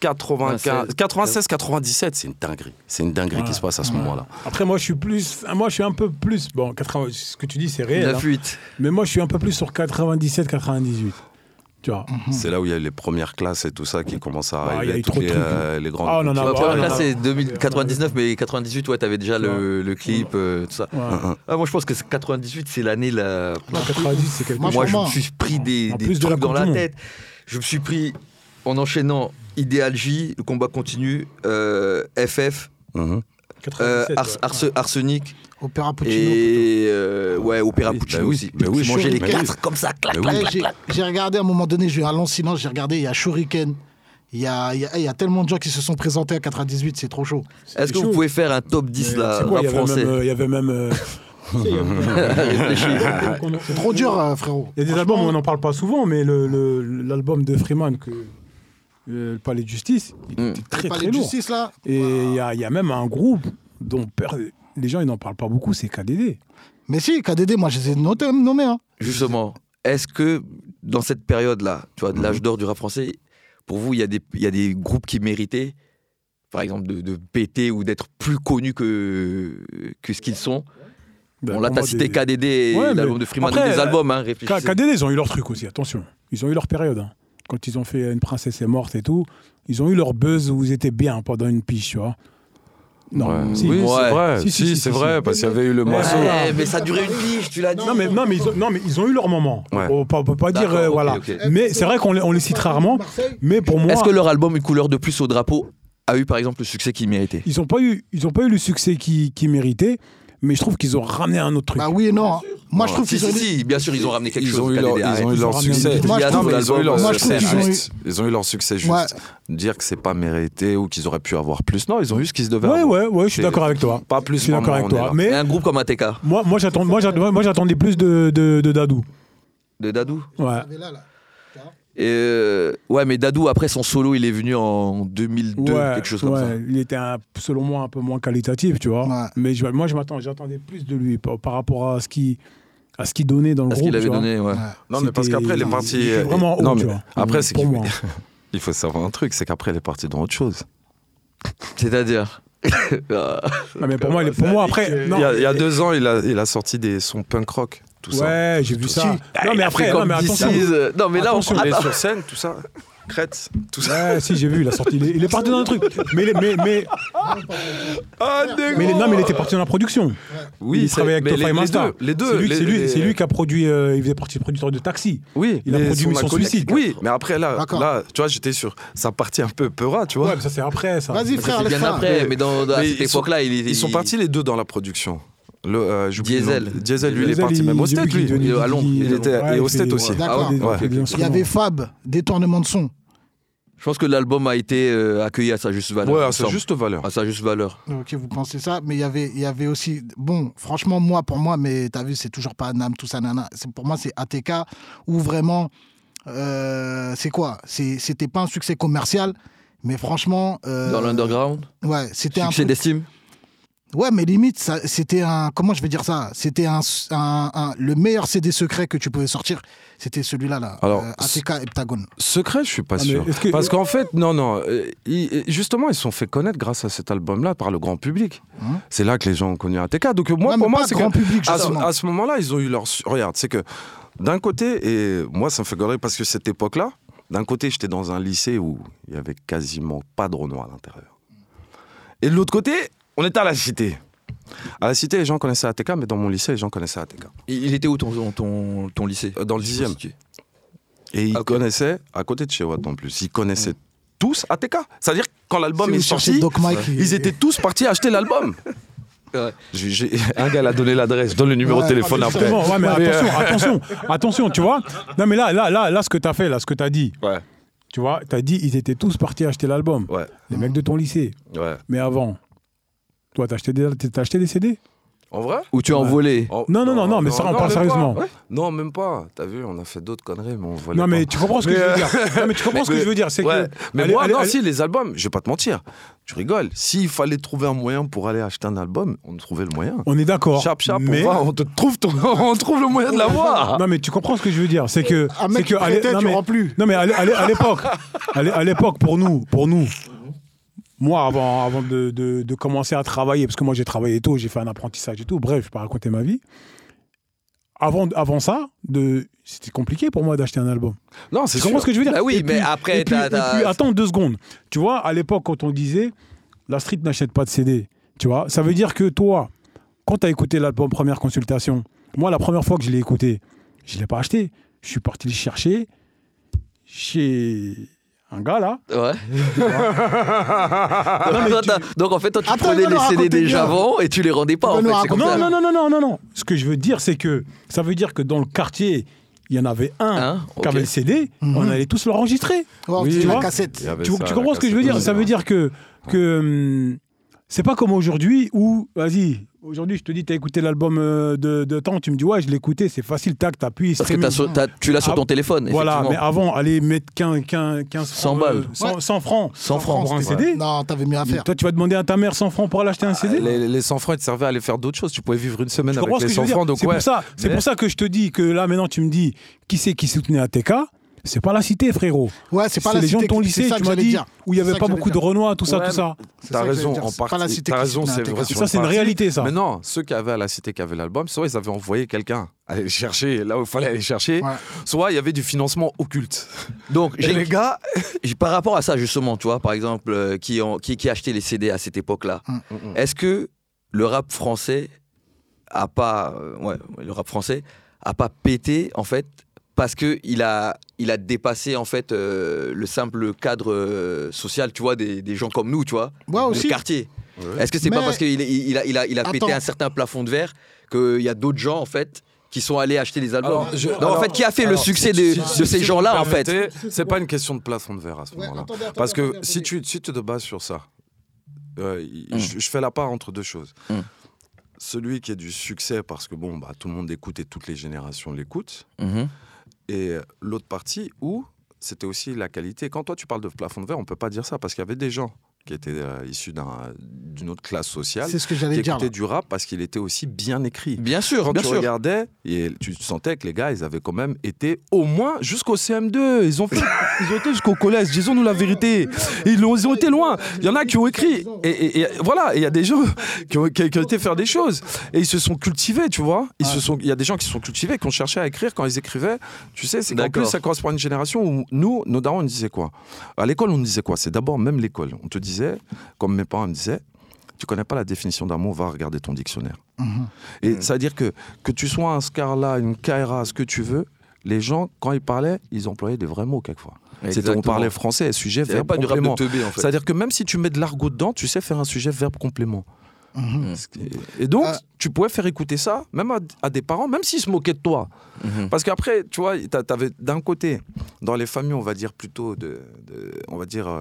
95 Ouais, 96-97, c'est une dinguerie. C'est une dinguerie qui se passe à ce moment-là. Après, moi, je suis plus. Moi, je suis un peu plus. Bon, 80, ce que tu dis, c'est réel. hein. 9-8. mais moi, je suis un peu plus sur 97-98. Tu vois C'est là où il y a les premières classes et tout ça qui commencent à Ah, il y a arriver, trop de les, trucs. euh, les grandes. Ah, on en a La bah, première classe, non, c'est 2099, mais 98, ouais, t'avais déjà le, le clip, euh, tout ça. Ouais. Ah, moi, je pense que c'est 98, c'est l'année la. Non, 90, c'est quelque Moi, chose. Moi, je moi. me suis pris des, de la trucs dans la tête. Je me suis pris, en enchaînant Idéal J, le combat continue, euh, FF, Mhm. euh, 97, Ars- ouais. Ars- Arsenic Opéra Puccino. et euh, ouais, Opéra Oui, Puccino bah oui, aussi. bah oui, J'ai mangé les Shuriken. quatre comme ça, clac, Bah clac, clac, j'ai- regardé à un moment donné, j'ai eu un long silence, j'ai regardé, il y a Shuriken. Il y a, il y, a, y a tellement de gens qui se sont présentés à 98, c'est trop chaud. Est-ce que chaud. vous pouvez faire un top 10 Mais là, c'est quoi, rap français euh, Il y avait même. euh. <laughs> <laughs> C'est trop dur, frérot. Il y a des albums, on n'en parle pas souvent, mais le- le- l'album de Freeman, que, le Palais de Justice, il Mm. était très pas très les lourd. justice là. Et il y, a- il y a même un groupe dont les gens ils n'en parlent pas beaucoup, c'est KDD. Mais si, KDD, moi je les ai notés- nommés. Hein. Justement, est-ce que dans cette période-là, tu vois, de l'âge d'or du rap français, pour vous, il y, a des- il y a des groupes qui méritaient, par exemple, de, de péter ou d'être plus connus que, que ce qu'ils sont? Ben, t'as moi, cité des- KDD Ouais, l'album de Freeman, après, des euh, albums, hein. KDD, ils ont eu leur truc aussi, attention. Ils ont eu leur période. hein. Quand ils ont fait Une princesse est morte et tout, ils ont eu leur buzz où ils étaient bien pendant une pige, tu vois. Non, Ouais. si. oui, Ouais. c'est vrai. Si, Si, si, si, c'est si, vrai, si. parce qu'il y avait eu le morceau. Ouais, mais ça durait une pige, tu l'as dit. Non mais, non, mais ils ont, non, mais ils ont eu leur moment. Ouais. On peut, on peut pas dire, euh, voilà. Mais c'est vrai qu'on les, on les cite rarement. Mais pour moi, Est-ce que leur album Une couleur de plus au drapeau a eu, par exemple, le succès qu'il méritait? Ils n'ont pas, eu- ils ont pas eu le succès qu'ils qu'ils méritaient, mais je trouve qu'ils ont ramené un autre truc. Bah oui et non. hein. Moi je trouve si, qu'ils ont si, si, bien sûr, ils ont ramené quelque Ils chose. ont eu KDD, leur, ils ont eu leur succès. Moi, je trouve- ils ont eu leur succès juste. Ils ont eu leur succès juste. Dire que c'est pas mérité ou qu'ils auraient pu avoir plus. Non, ils ont eu ce qu'ils devaient Ouais, avoir. ouais, ouais, je suis d'accord avec toi. Pas plus. Je suis d'accord avec toi. Mais un groupe comme ATK, moi, moi, j'attendais plus de, de, de Dadou. de Dadou. Ouais. Euh, ouais, mais Dadou, après son solo, il est venu en 2002, ouais, quelque chose comme ouais, ça. Il était, un- selon moi, un peu moins qualitatif, tu vois. Ouais. Mais je- moi, je m'attends, j'attendais plus de lui par, par rapport à ce qu'il à ce qu'il donnait dans le Parce groupe. qu'il avait donné, ouais. Non, mais parce qu'après, il- il était vraiment haut, non, tu mais vois. après, c'est qu'il- <laughs> il faut savoir un truc, c'est qu'après, elle est partie dans autre chose. C'est-à-dire. <laughs> Ah, mais pour moi, il est- pour moi après. non, il, y a, il y a deux ans, il a, il a sorti des sons punk rock, tout ça. Ouais, j'ai vu ça. Non, mais après, non, mais attention. euh, Non, mais là, on est sur scène, tout ça. Crête, tout ça. Ouais, si, j'ai vu, il a sorti. Il est, il est parti dans un truc. Mais, il est- mais, mais, Ah, non, mais il était parti dans la production. Oui, il travaillait avec Tofa les, et Masta. deux. Les deux. C'est lui, les- c'est lui- les- c'est lui qui a produit. euh, il faisait partie producteur de Taxi. Oui, Il a produit son Mission. Suicide. Oui, mais après, là, là, tu vois, j'étais sur sa partie un peu peura, tu vois. Ouais, mais ça, c'est après, ça. Vas-y frère, bien après, mais dans, dans- à Mais cette époque-là, il, il- Ils sont partis les deux dans la production. Le, euh, le. Diesel. Diesel, lui, il est parti même au State, lui. à Londres. Il était- Ouais, et au State aussi. D'accord. Il y avait Fab, détournement de son. Je pense que l'album a été euh, accueilli à sa juste valeur. Ouais, à sa juste valeur. À sa juste valeur. Ok, vous pensez ça, mais il y avait, il y avait aussi, bon, franchement, moi, pour moi, mais t'as vu, c'est toujours pas Nam, tout ça, nana. C'est- Pour moi, c'est ATK où vraiment, euh, c'est quoi? C'était pas un succès commercial, mais franchement, euh, Dans l'underground? ouais, c'était un Succès d'estime? Ouais, mais limite, c'était un. Comment je vais dire ça? C'était un, un- un- le meilleur CD secret que tu pouvais sortir. C'était celui-là, là. Alors, euh, ATK Heptagone. Secret, je suis pas Ah, sûr. que- Parce qu'en fait, non, non. euh, ils- justement, ils se sont fait connaître grâce à cet album-là par le grand public. Hein? C'est là que les gens ont connu ATK. Donc, moi, Ouais, pour moi, c'est grand que. public, À ce, justement. à ce moment-là, ils ont eu leur. Regarde, c'est que d'un côté, et moi, ça me fait galérer parce que cette époque-là, d'un côté, j'étais dans un lycée où il y avait quasiment pas de Renoir à l'intérieur. Et de l'autre côté, on était à la cité. À la cité, les gens connaissaient ATK, mais dans mon lycée, les gens connaissaient ATK. Il était où ton, ton, ton lycée? Euh, Dans le dixième. Situé. Et ils Ah, connaissaient, à côté de chez Watt en plus, ils connaissaient tous ATK. C'est-à-dire quand l'album Si est sorti, Doc Mike, il- ils étaient tous partis acheter l'album. <laughs> Ouais. <laughs> Un gars l'a donné l'adresse, je donne le numéro Ouais, de téléphone ah, après. Ouais, mais Mais, euh, attention, attention, <laughs> attention, tu vois. Non, mais là, là, là, là, ce que tu as fait, là, ce que tu as dit, Ouais, tu vois, tu as dit, ils étaient tous partis acheter l'album. ouais, Les mecs de ton lycée. ouais. Mais avant, toi, t'as acheté, des- t'as acheté des CD En vrai? Ou tu as envolé? Oh, Non, non, non, non, mais ça, on parle sérieusement. Non, même pas. T'as vu, on a fait d'autres conneries, mais on volait Non, mais pas. tu comprends ce que je veux euh, dire. Non, mais tu comprends ce que je veux dire. C'est Ouais. que. Mais Allez, moi, allez, non, allez. si, les albums, je vais pas te mentir. Tu rigoles. S'il fallait trouver un moyen pour aller acheter un album, on trouvait le moyen. On est d'accord. Chap, chap, mais... on, va, on te trouve, ton- <laughs> on trouve le moyen de l'avoir. <laughs> Non, mais tu comprends ce que je veux dire. C'est que. Un c'est mec que prêtait, non, tu mais- rends plus. Non, mais à l'é- à l'é- à l'époque, à l'é- à l'époque, pour nous, pour nous, moi, avant, avant de, de- de commencer à travailler, parce que moi, j'ai travaillé tôt, j'ai fait un apprentissage et tout, bref, je vais pas raconter ma vie. Avant, avant ça, de, c'était compliqué pour moi d'acheter un album. Non, c'est Tu comprends ce que je veux dire? Bah oui, Et mais après, et puis, attends deux secondes. Tu vois, à l'époque, quand on disait la street n'achète pas de CD, tu vois, ça veut dire que toi, quand tu as écouté l'album Première Consultation, moi, la première fois que je l'ai écouté, je ne l'ai pas acheté. Je suis parti le chercher chez un gars là. Ouais. <laughs> Non, mais Toi, tu- t'as- Donc en fait, toi, tu Attends, prenais les CD bien. Javon et tu les rendais pas. En fait. Non, non, non, non, non, non, non. Ce que je veux dire, c'est que ça veut dire que dans le quartier, il y en avait un Hein, qui avait le CD, Mhm. on allait tous l'enregistrer. Oh, Oui, tu tu la vois. cassette. Il y avait Tu, ça, tu la comprends ce que je veux dire? Ça veut dire que, que hum, c'est pas comme aujourd'hui où, vas-y, aujourd'hui je te dis, t'as écouté l'album euh, de, de temps, tu me dis, ouais, je l'ai écouté, c'est facile, tac, t'appuies, Parce que streaming. t'as sur- t'as- tu l'as sur ton Ah, téléphone. Voilà, mais avant, aller mettre 15, 15, 15 francs, 100 balles. euh, 100, Ouais. 100 francs 100 francs. pour un CD. Non, t'avais mieux à faire. Toi, tu vas demander à ta mère 100 francs pour aller acheter un CD Les, les 100 francs, ils te servaient à aller faire d'autres choses. Tu pouvais vivre une semaine avec les que je 100 veux dire francs. Donc, C'est ouais. pour ça, c'est Mais- pour ça que je te dis que là maintenant tu me dis qui c'est qui soutenait ATK c'est pas la cité frérot. Ouais, c'est pas C'est la les gens de ton lycée, tu que m'as dit, où il y avait pas que beaucoup de. Renois, tout ça, tout ça. T'as que raison, en partie. cité T'as raison, c'est vrai. Ça, c'est une réalité, ça. Mais non, ceux qui avaient à la cité qui avaient l'album, soit ils avaient envoyé quelqu'un aller le chercher là où il fallait aller chercher, Ouais. soit il y avait du financement occulte. Donc, j'ai- les gars, <laughs> par rapport à ça, justement, tu vois, par exemple, euh, qui, ont, qui, qui achetait les CD à cette époque-là, Mm. est-ce que le rap français a pas. euh, ouais, le rap français a pas pété, en fait, parce qu'il a, il a dépassé, en fait, euh, le simple cadre euh, social, tu vois, des, des gens comme nous, tu vois, aussi. quartier. Ouais. Est-ce que c'est pas Mais- parce qu'il il, a, il a, il a pété un certain plafond de verre qu'il y a d'autres gens, en fait, qui sont allés acheter les albums? Alors, je- Donc, alors- en fait, qui a fait le succès si- de, si- de si- ces si gens-là, en fait? C'est pas une question de plafond de verre à ce Ouais, moment-là. attendez, attendez, Parce que attendez, si tu, si tu te bases sur ça, euh, Mm. je, je fais la part entre deux choses. Mm. Celui qui a du succès parce que bon, bah, tout le monde écoute et toutes les générations l'écoutent, Mhm. Et l'autre partie où c'était aussi la qualité. Quand toi tu parles de plafond de verre, on peut pas dire ça parce qu'il y avait des gens qui étaient euh, issus d'un- d'une autre classe sociale C'est ce que qui j'allais dire. écoutaient là. du rap parce qu'il était aussi bien écrit. Bien sûr, Quand bien tu sûr. regardais, et tu sentais que les gars, ils avaient quand même été au moins jusqu'au CM2. Ils ont, fait, <laughs> ils ont été jusqu'au collège. Disons-nous la vérité. Ils ont, ils ont été loin. Il y en a qui ont écrit. Et, et- et voilà, et il y a des gens <laughs> qui ont, qui- qui ont été faire des choses. Et ils se sont cultivés, tu vois. Ils se sont, il y a des gens qui se sont cultivés, qui ont cherché à écrire quand ils écrivaient. Tu sais, c'est qu'en plus, ça correspond à une génération où nous, nos darons, on nous disait quoi? À l'école, on nous disait quoi? C'est d'abord même l'école. On te disait, comme mes parents me disaient, tu connais pas la définition d'amour, va regarder ton dictionnaire. Mhm. Et Mm. ça veut dire que que tu sois un Scarla, une Kaira, ce que tu veux, les gens, quand ils parlaient, ils employaient des vrais mots quelquefois. On parlait français, sujet, C'est verbe, pas complément. teubé, en fait. C'est-à-dire que même si tu mets de l'argot dedans, tu sais faire un sujet, verbe, complément. Mhm. Et, donc, Ah. tu pouvais faire écouter ça, même à, à des parents, même s'ils se moquaient de toi. Mhm. Parce qu'après, tu vois, t'avais d'un côté, dans les familles, on va dire plutôt de, de- on va dire, euh,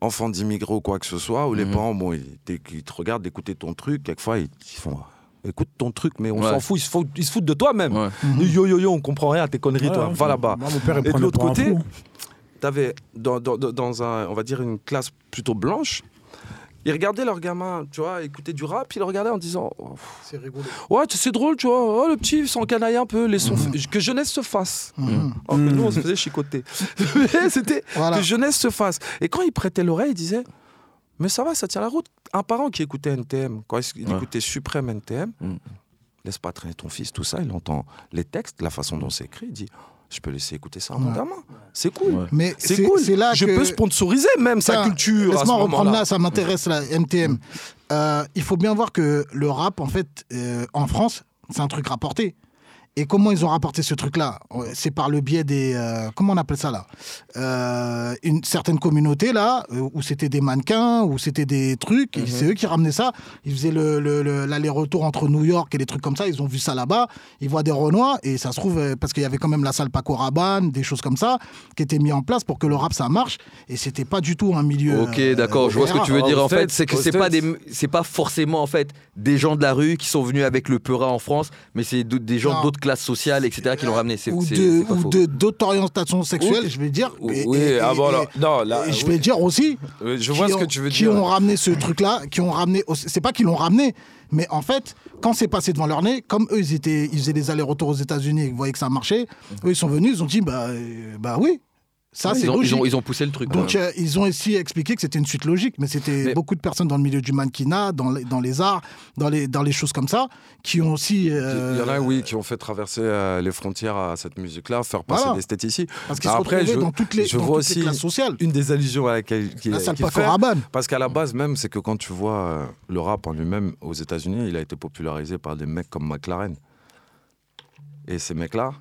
enfants d'immigrés ou quoi que ce soit, où les Mhm. parents, bon, ils, te regardent d'écouter ton truc, quelquefois, ils, ils font, écoute ton truc, mais on Ouais. s'en fout, ils se, foutent, ils se foutent de toi même. Ouais. Yo yo yo, on comprend rien à tes conneries, toi. Va là-bas. Et de l'autre côté. T'avais dans, dans, dans- dans un, on va dire une classe plutôt blanche. Ils regardaient leurs gamins, tu vois, écouter du rap, ils le regardaient en disant oh, C'est rigolo. Ouais, c'est drôle, tu vois, oh, le petit s'en canaille un peu, laissons que jeunesse se fasse. Mhm. Alors que Mhm. nous, on se faisait chicoter. <laughs> Mais C'était Voilà. que jeunesse se fasse. Et quand ils prêtaient l'oreille, ils disaient Mais ça va, ça tient la route. Un parent qui écoutait NTM, quand il Ouais. écoutait Suprême NTM, Mhm. Laisse pas traîner ton fils, tout ça, il entend les textes, la façon dont c'est écrit, il dit Je peux laisser écouter ça à mon Ouais. gamin. C'est cool. Ouais. Mais C'est cool. c'est là Je que... peux sponsoriser même sa culture. Laisse-moi reprendre là, ça m'intéresse la MTM. euh, il faut bien voir que le rap, en fait, euh, en France, c'est un truc rapporté. Et comment ils ont rapporté ce truc-là? C'est par le biais des... euh, comment on appelle ça là? Euh, Une certaine communauté là, euh, où c'était des mannequins, où c'était des trucs, et c'est eux qui ramenaient ça. Ils faisaient le- le- le- l'aller-retour entre New York et des trucs comme ça, ils ont vu ça là-bas, ils voient des Renois, et ça se trouve, parce qu'il y avait quand même la salle Paco Rabanne, des choses comme ça, qui étaient mis en place pour que le rap ça marche, et c'était pas du tout un milieu... Ok, euh, d'accord, je vois ce que tu veux dire en fait, c'est que c'est pas des c'est pas forcément en fait des gens de la rue qui sont venus avec le Peura en France, mais c'est des gens d'autres classes sociales, etc. qui l'ont ramené. C'est ou de, ou de- d'autres orientations sexuelles, Oui. je vais dire. Oui, Et- oui, et- ah et- bon, alors, et- non, là, je oui. vais dire aussi. Oui, je qui vois ce ont- que tu veux qui dire. ont ramené ce truc-là, qui ont ramené. C'est pas qu'ils l'ont ramené, mais en fait, quand c'est passé devant leur nez, comme eux, ils, étaient, ils faisaient des allers-retours aux États-Unis et voyaient que ça marchait, eux, ils sont venus, ils ont dit, bah, euh, bah oui, ça, ils, ont, ils, logique. ont, ils ont poussé le truc. Donc, euh, ils ont aussi expliqué que c'était une suite logique, mais c'était Mais- beaucoup de personnes dans le milieu du mannequinat, dans les, dans les arts, dans les, dans les choses comme ça, qui ont aussi. euh, Il y en a, oui, qui ont fait traverser euh, les frontières à cette musique-là, faire passer Voilà. ici. Parce qu'ils se Après, je- dans toutes les, je dans vois toutes les aussi classes sociales. Une des allusions à laquelle qui La salle. Parce qu'à la base même, c'est que quand tu vois euh, le rap en lui-même aux États-Unis, il a été popularisé par des mecs comme McLaren. Et ces mecs-là,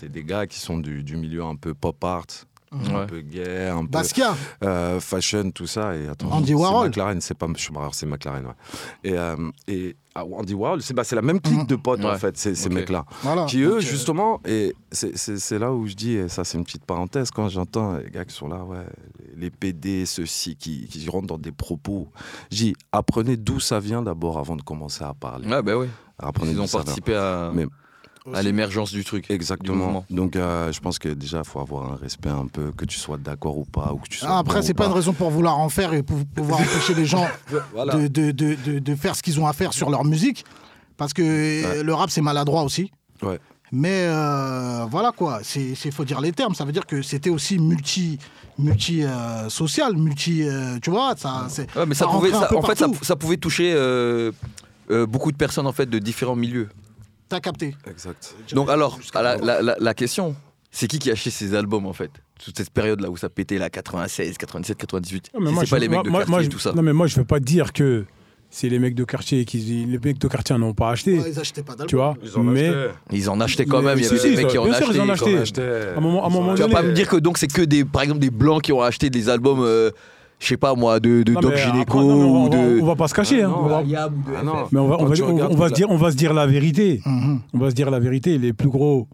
c'est des gars qui sont du, du milieu un peu pop art, un Ouais. peu gay, un peu Basquiat. euh, fashion, tout ça. Et attends, Andy c'est Warhol. McLaren, c'est pas alors c'est McLaren, ouais. Et, euh, et ah, Andy Warhol, c'est bah, c'est la même clique Mhm. de potes en fait, ces, ces mecs-là. Voilà. Qui eux, justement, et c'est- là où je dis, et ça c'est une petite parenthèse, quand j'entends les gars qui sont là, ouais, les PD, ceux-ci, qui, qui rentrent dans des propos, je dis, apprenez d'où ça vient d'abord avant de commencer à parler. Ouais, bah oui. Apprenez Ils ont participé à, Mais- à l'émergence du truc. Exactement. Donc euh, je pense que déjà, il faut avoir un respect un peu, que tu sois d'accord ou pas, ou que tu sois. Ah, après, c'est ou pas une raison pour vouloir en faire et pour pouvoir <laughs> empêcher les gens Voilà. de, de, de, de- de faire ce qu'ils ont à faire sur leur musique. Parce que le rap, c'est maladroit aussi. Ouais. Mais euh, voilà quoi, il faut dire les termes. Ça veut dire que c'était aussi multi, multi euh, social, multi. euh, tu vois, ça. c'est- Ouais, mais ça, ça pouvait, rentrait un ça- peu en fait, ça, ça pouvait toucher euh, euh, beaucoup de personnes en fait de différents milieux. T'as capté. Exact. Donc alors, la, la- la- la question, c'est qui qui a acheté ces albums en fait? Toute cette période là où ça pétait là, 96, 97, 98. Ah, mais Si moi, c'est je- pas les mecs moi- de moi- quartier moi, et je- tout ça. Non, mais moi, je veux pas dire que c'est les mecs de quartier qui les mecs de quartier n'ont pas acheté, Ouais, ils achetaient pas d'album. tu vois? Mais Ils en achetaient quand Mais même. Il y avait si, des mecs ça- qui en sûr, ils en achetaient. achetaient. à un moment, à un moment Tu vas pas me dire que donc c'est que des, par exemple, des blancs qui ont acheté des albums, euh, je sais pas moi, de, de Non, Doc mais après, Gynéco non, on, ou va- de. on va pas se cacher. Ah, hein. non, On va- Ah non. mais on va, on va- on- va se dire, on va se dire la vérité. Mhm. On va se dire la vérité. Les plus gros,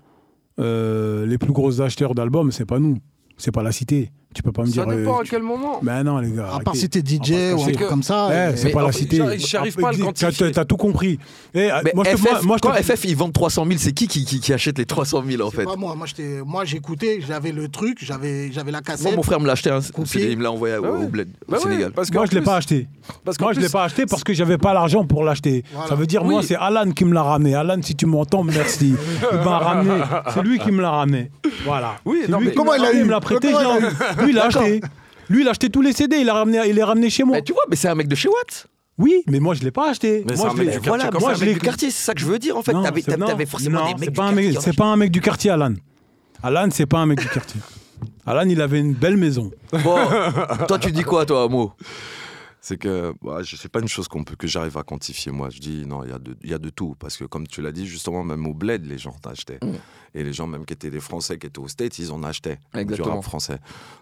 euh, les plus gros acheteurs d'albums, c'est pas nous, c'est pas la cité. Tu peux pas me Ça dire. dépend euh, à quel moment. Mais non, les gars. À part si t'es DJ ou un truc comme ça. Eh, et- c'est pas la cité. j'arrive- pas à le T'as- quantifier. T'as tout compris. Eh, Mais moi, FF, moi, moi, quand FF ils vendent 300 000, c'est qui qui, qui qui achète les 300 000 en C'est fait pas moi. Moi, moi, j'écoutais, j'avais le truc, j'avais j'avais la Moi, cassette. mon frère me l'a acheté, hein, Copié. c'est- il me l'a envoyé au- Bah ouais. au bled, au Bah ouais, Sénégal. parce Moi, je l'ai pas acheté. Parce Moi, je l'ai pas acheté parce que j'avais pas l'argent pour l'acheter. Ça veut dire, moi, c'est Alan qui me l'a ramené. Alan, si tu m'entends, merci. Il m'a ramené. C'est lui qui me l'a ramené. Voilà. Oui, comment me il a eu Il me l'a prêté. Je l'ai- Lui, il a acheté. Lui, il a acheté tous les CD. Il, a ramené, il est ramené chez moi. Mais tu vois, mais c'est un mec de chez Watt. Oui, mais moi, je l'ai pas acheté. Mais moi, je l'ai- Voilà, moi je l'ai du quartier, c'est ça que je veux dire en fait. Non, T'avais c'est- t'avais- forcément non, des mecs c'est du pas un mec, c'est pas un mec du quartier, Alan. Alan, c'est pas un mec du quartier. Alan, il avait une belle maison. Bon, toi tu dis quoi toi, Mo? C'est que bah, je sais pas une chose qu'on peut que j'arrive à quantifier. Moi, je dis non, il y a de il y a de tout parce que comme tu l'as dit justement, même au bled, les gens achetaient Mm. et les gens même qui étaient des Français qui étaient aux States, ils en achetaient du Exactement. rap français.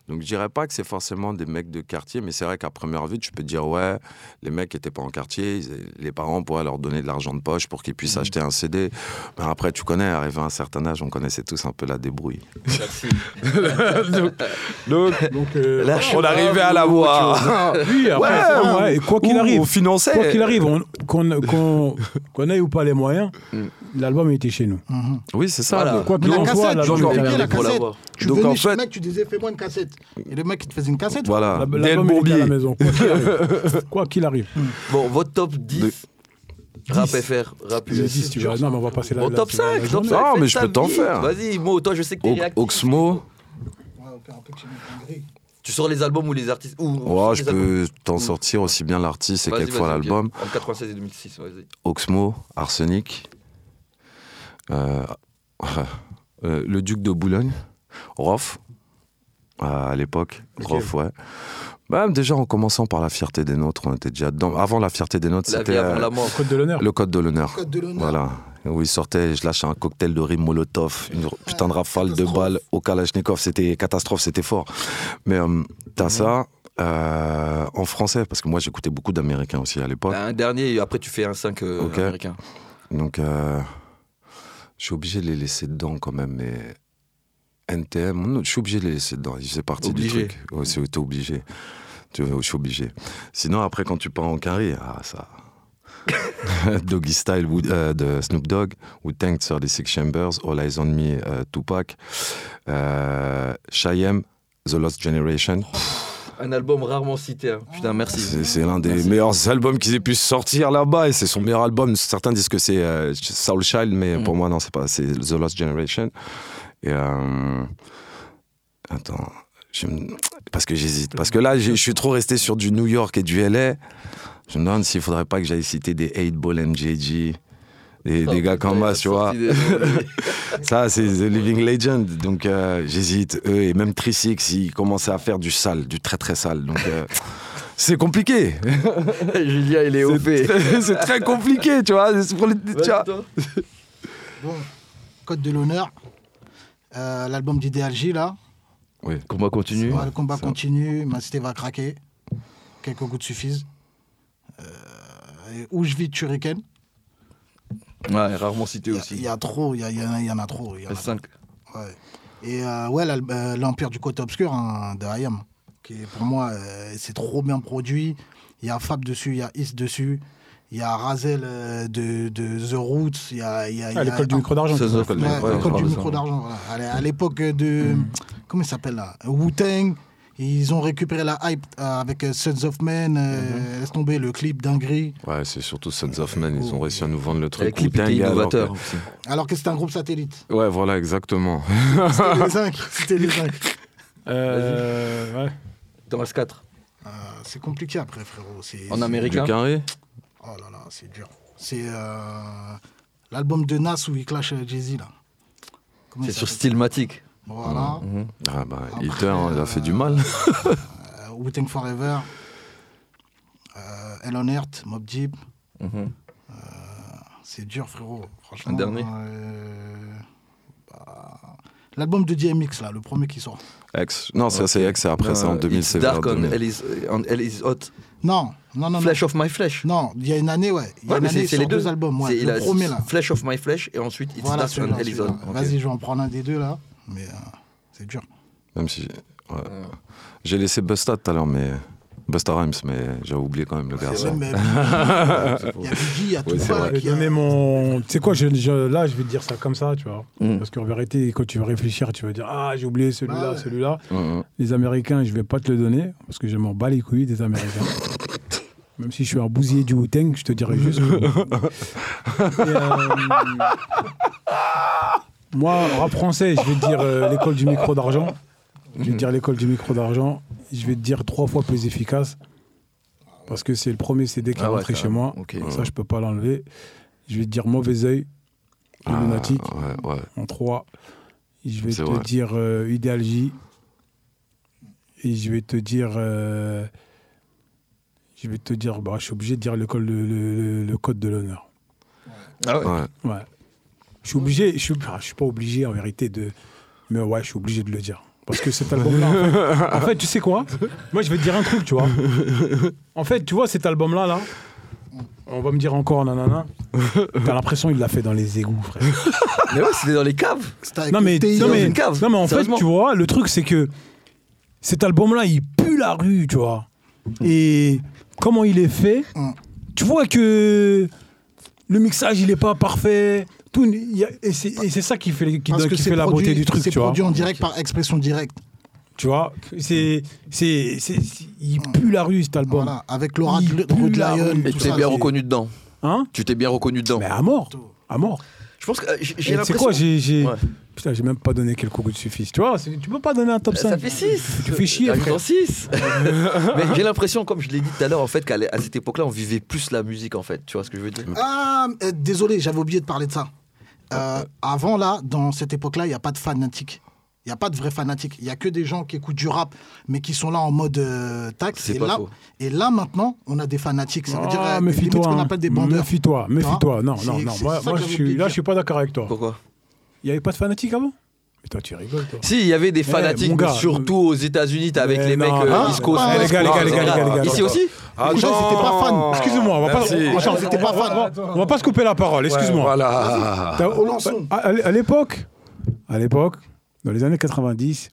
Donc je dirais pas que c'est forcément des mecs de quartier, mais c'est vrai qu'à première vue, tu peux te dire ouais, les mecs qui étaient pas en quartier, ils- les parents pourraient leur donner de l'argent de poche pour qu'ils Mm. puissent acheter un CD. Mais après, tu connais, arrivé à un certain âge, on connaissait tous un peu la débrouille. <laughs> <laughs> Donc, euh, Là, on arrivait à la voir. Oui, après, Ouais, ou- ouais, et quoi qu'il arrive, on finançait. quoi qu'il arrive, on- qu'on qu'on- qu'on ait ou pas les moyens, Mm. l'album était chez nous. Mhm. Oui, c'est ça. Voilà. Quoi qu'il en soit, cassette, l'album tu était chez la nous. pour cassette. l'avoir. Tu Donc, venais en chez le fait- mec, tu disais fais-moi une cassette. Et le mec, il te faisait une cassette. Voilà. L'album était à la maison. Quoi qu'il arrive. <laughs> Arrive. Bon, votre top 10 rap FR, rap US. dis, tu vas- Non, mais on va passer la Bon, la- top la- 5, la top journée. 5. Non, mais je peux t'en faire. Vas-y, Mo, toi je sais que t'es réactif. Oxmo, Ouais, ok, un peu en gris. Tu sors les albums ou les artistes ou, ouais, je peux t'en sortir aussi bien l'artiste et quelquefois l'album. En 96 et 2006, vas-y. Oxmo, Arsenic, euh, <laughs> euh, le Duc de Boulogne, Rof, à l'époque, Ok. Rof, ouais. Ouais, déjà en commençant par la fierté des nôtres, on était déjà dedans. Avant la fierté des nôtres, c'était avant euh, la mort. Code de l'honneur. le code de l'honneur. Code de l'honneur. Voilà. Où il sortait, je lâchais un cocktail de riz Molotov, une putain de rafale de balles au Kalachnikov. C'était catastrophe, c'était fort. Mais euh, t'as ça euh, en français, parce que moi j'écoutais beaucoup d'américains aussi à l'époque. Un dernier, et après tu fais un 5 euh, américain. Donc euh, je suis obligé de les laisser dedans quand même. Mais NTM, je suis obligé de les laisser dedans. C'est partie Obligé. du truc. Ouais, c'est obligé. Je suis obligé. Sinon, après, quand tu pars en carré, ah, ça. <laughs> Doggy Style Wood- euh, de Snoop Dogg, Wu Tang 36 Chambers, All Eyes on Me, euh, Tupac, euh, Cheyenne, The Lost Generation. Un album rarement cité. hein. Putain, merci. C'est l'un des Merci. meilleurs albums qu'ils aient pu sortir là-bas et c'est son meilleur album. Certains disent que c'est euh, Soul Child, mais Mm. pour moi, non, c'est pas. C'est The Lost Generation. Et. Attends. je me- Parce que j'hésite. Parce que là, je suis trop resté sur du New York et du LA. Je me demande s'il faudrait pas que j'aille citer des 8 Ball MJG. Des, des gars comme moi, tu vois. <laughs> Ça, c'est The Living Legend. Donc, euh, j'hésite. Eux, et même Trisix, ils commençaient à faire du sale, du très très sale. Donc, euh, <laughs> c'est compliqué. <laughs> Julien, il est OP. C'est c'est très compliqué, tu vois. c'est pour les- tu vois. Vas-y, toi. Bon, Code de l'honneur. Euh, L'album d'Idéalgie, là. Combat continue. Ouais, le combat continue. Ma cité va craquer. Quelques gouttes suffisent. Euh, où je vis Shuriken. Ouais, rarement cité Il y a- aussi. il y, a trop. Il y, a- il y en a- il y en a trop. il y en a S5. trop. Ouais. Et euh, ouais, euh, l'Empire du côté obscur hein, de IAM. Qui est, pour moi, euh, c'est trop bien produit. Il y a Fab dessus, il y a Is dessus. Il y a Razel euh, de, de The Roots. Il y a, il y a- Ah, a- l'école du micro d'argent. Le du micro voilà. À l'é- À l'époque de. Comment il s'appelle là? Wu-Tang. Ils ont récupéré la hype euh, avec euh, Sons of Men. euh, Laisse tomber le clip dinguerie. Ouais, c'est surtout Sons of Men. Ils ont réussi à nous vendre le Le truc. clip Wu-Tang, était alors innovateur que-. Alors que c'était un groupe satellite. Ouais, voilà, exactement. C'était les <laughs> zinc. C'était les zinc. Euh, ouais. Dans S4. Euh, c'est compliqué après, frérot. C'est- En c'est- Du américain. carré Oh là là, c'est dur. C'est euh, l'album de Nas où il clash Jay-Z là. C'est sur Stillmatic. Voilà. Mhm. Ah bah, Après, hein, il a fait du euh, mal. Euh, Wu-Tang Forever. Euh, Hell on Earth, Mob Deep. Mhm. C'est dur, frérot. Franchement. Un dernier euh, bah, L'album de DMX, là, le premier qui sort. Ex. Non, c'est Ex et après c'est en Euh, 2000, It's c'est vers Dark on 2000. Hell is, on Hell is Hot. Non, non, non. Flesh of My Flesh. Non, il y a une année, ouais. Il y a Ouais, une mais année, c'est les deux. albums. Ouais, le premier, là. Flesh of My Flesh et ensuite It's Voilà, Dark. Vas-y, je vais en prendre un des deux, là. Mais euh, c'est dur. Même si. ouais. J'ai laissé Busta tout à l'heure, mais. Busta Rhymes, mais j'ai oublié quand même le garçon. il y a Biggie, il y a Tupac, vrai. Je vais il y a- donner mon. Tu sais quoi, je, je- là, je vais te dire ça comme ça, tu vois. Mm. Parce qu'en vérité, quand tu vas réfléchir, tu vas dire Ah, j'ai oublié celui-là, Bah ouais. celui-là. Mhm. Les Américains, je vais pas te le donner, parce que je m'en bats les couilles des Américains. <laughs> Même si je suis un bousillé du Wu-Tang, je te dirais juste. que- <laughs> euh, Moi, rap français, je vais te dire euh, l'école du micro d'argent. Je vais te dire l'école du micro d'argent. Je vais te dire trois fois plus efficace. Parce que c'est le premier CD qui est Ah ouais, rentré chez moi. Ça, je peux pas l'enlever. Je vais te dire mauvais œil, Ah, lunatique ouais, ouais. en 3. Je vais te vrai. dire euh, Idéal J. Et je vais te dire. Je vais te dire. Bah, je suis obligé de dire le, col- le, le- le code de l'honneur. Ah ouais. Ouais. Ouais. Je suis obligé. Je suis, ah, je suis pas obligé en vérité de. Mais ouais, je suis obligé de le dire. Parce que cet album-là. en, fait, <laughs> en fait, tu sais quoi? Moi, je vais te dire un truc, tu vois. En fait, tu vois, cet album-là, là? On va me dire encore nanana. T'as l'impression qu'il l'a fait dans les égouts, frère. Mais ouais, c'était dans les caves. Non mais, non, dans mais, une cave, non, mais en fait, tu vois, le truc c'est que cet album-là, il pue la rue, tu vois. Et comment il est fait, Mm. tu vois que le mixage, il est pas parfait. Tout, il y a- et c'est ça qui fait, qui, qui fait la produit- beauté du truc, C'est tu vois. produit en direct par expression directe. Tu vois, c'est, c'est, il pue la rue cet album. Voilà, avec Laura Il de pue Road la Lion. rue. Et tu t'es bien reconnu dedans. Hein Tu t'es bien reconnu dedans. Mais à mort, à mort. Je pense que euh, j'ai l'impression. quoi, j'ai, j'ai- Ouais. putain, j'ai même pas donné quelques coups de suffisent. Tu vois, c'est- tu peux pas donner un top 5. Ça fait 6 Tu fais chier, frère. 6 <laughs> Mais j'ai l'impression, comme je l'ai dit tout à l'heure, en fait, qu'à cette époque-là, on vivait plus la musique, en fait. Tu vois ce que je veux dire? Ah, euh, désolé, j'avais oublié de parler de ça. Euh, avant, là, dans cette époque-là, il n'y a pas de fanatique. Il n'y a pas de vrais fanatiques. Il y a que des gens qui écoutent du rap, mais qui sont là en mode euh. C'est Et là, faux. et là, maintenant, on a des fanatiques. Ça veut dire Ah, euh, limite ce qu'on hein. appelle des bandeurs. Méfie-toi, méfie-toi. Non, non, non. Moi, moi, je suis, là, je suis pas d'accord avec toi. Pourquoi Il n'y avait pas de fanatiques avant? Mais toi, tu rigoles, toi. Si, il y avait des fanatiques, mon gars, surtout aux États-Unis, avec les mecs non, euh. East Coast, Ah, les gars, les gars, les gars, les gars. Ici aussi Les gens, ils étaient pas fans. Excuse-moi, on va pas, attends, on va- fan. on pas se couper la parole, excuse-moi. Voilà. À l'époque, à l'époque, dans les années 90,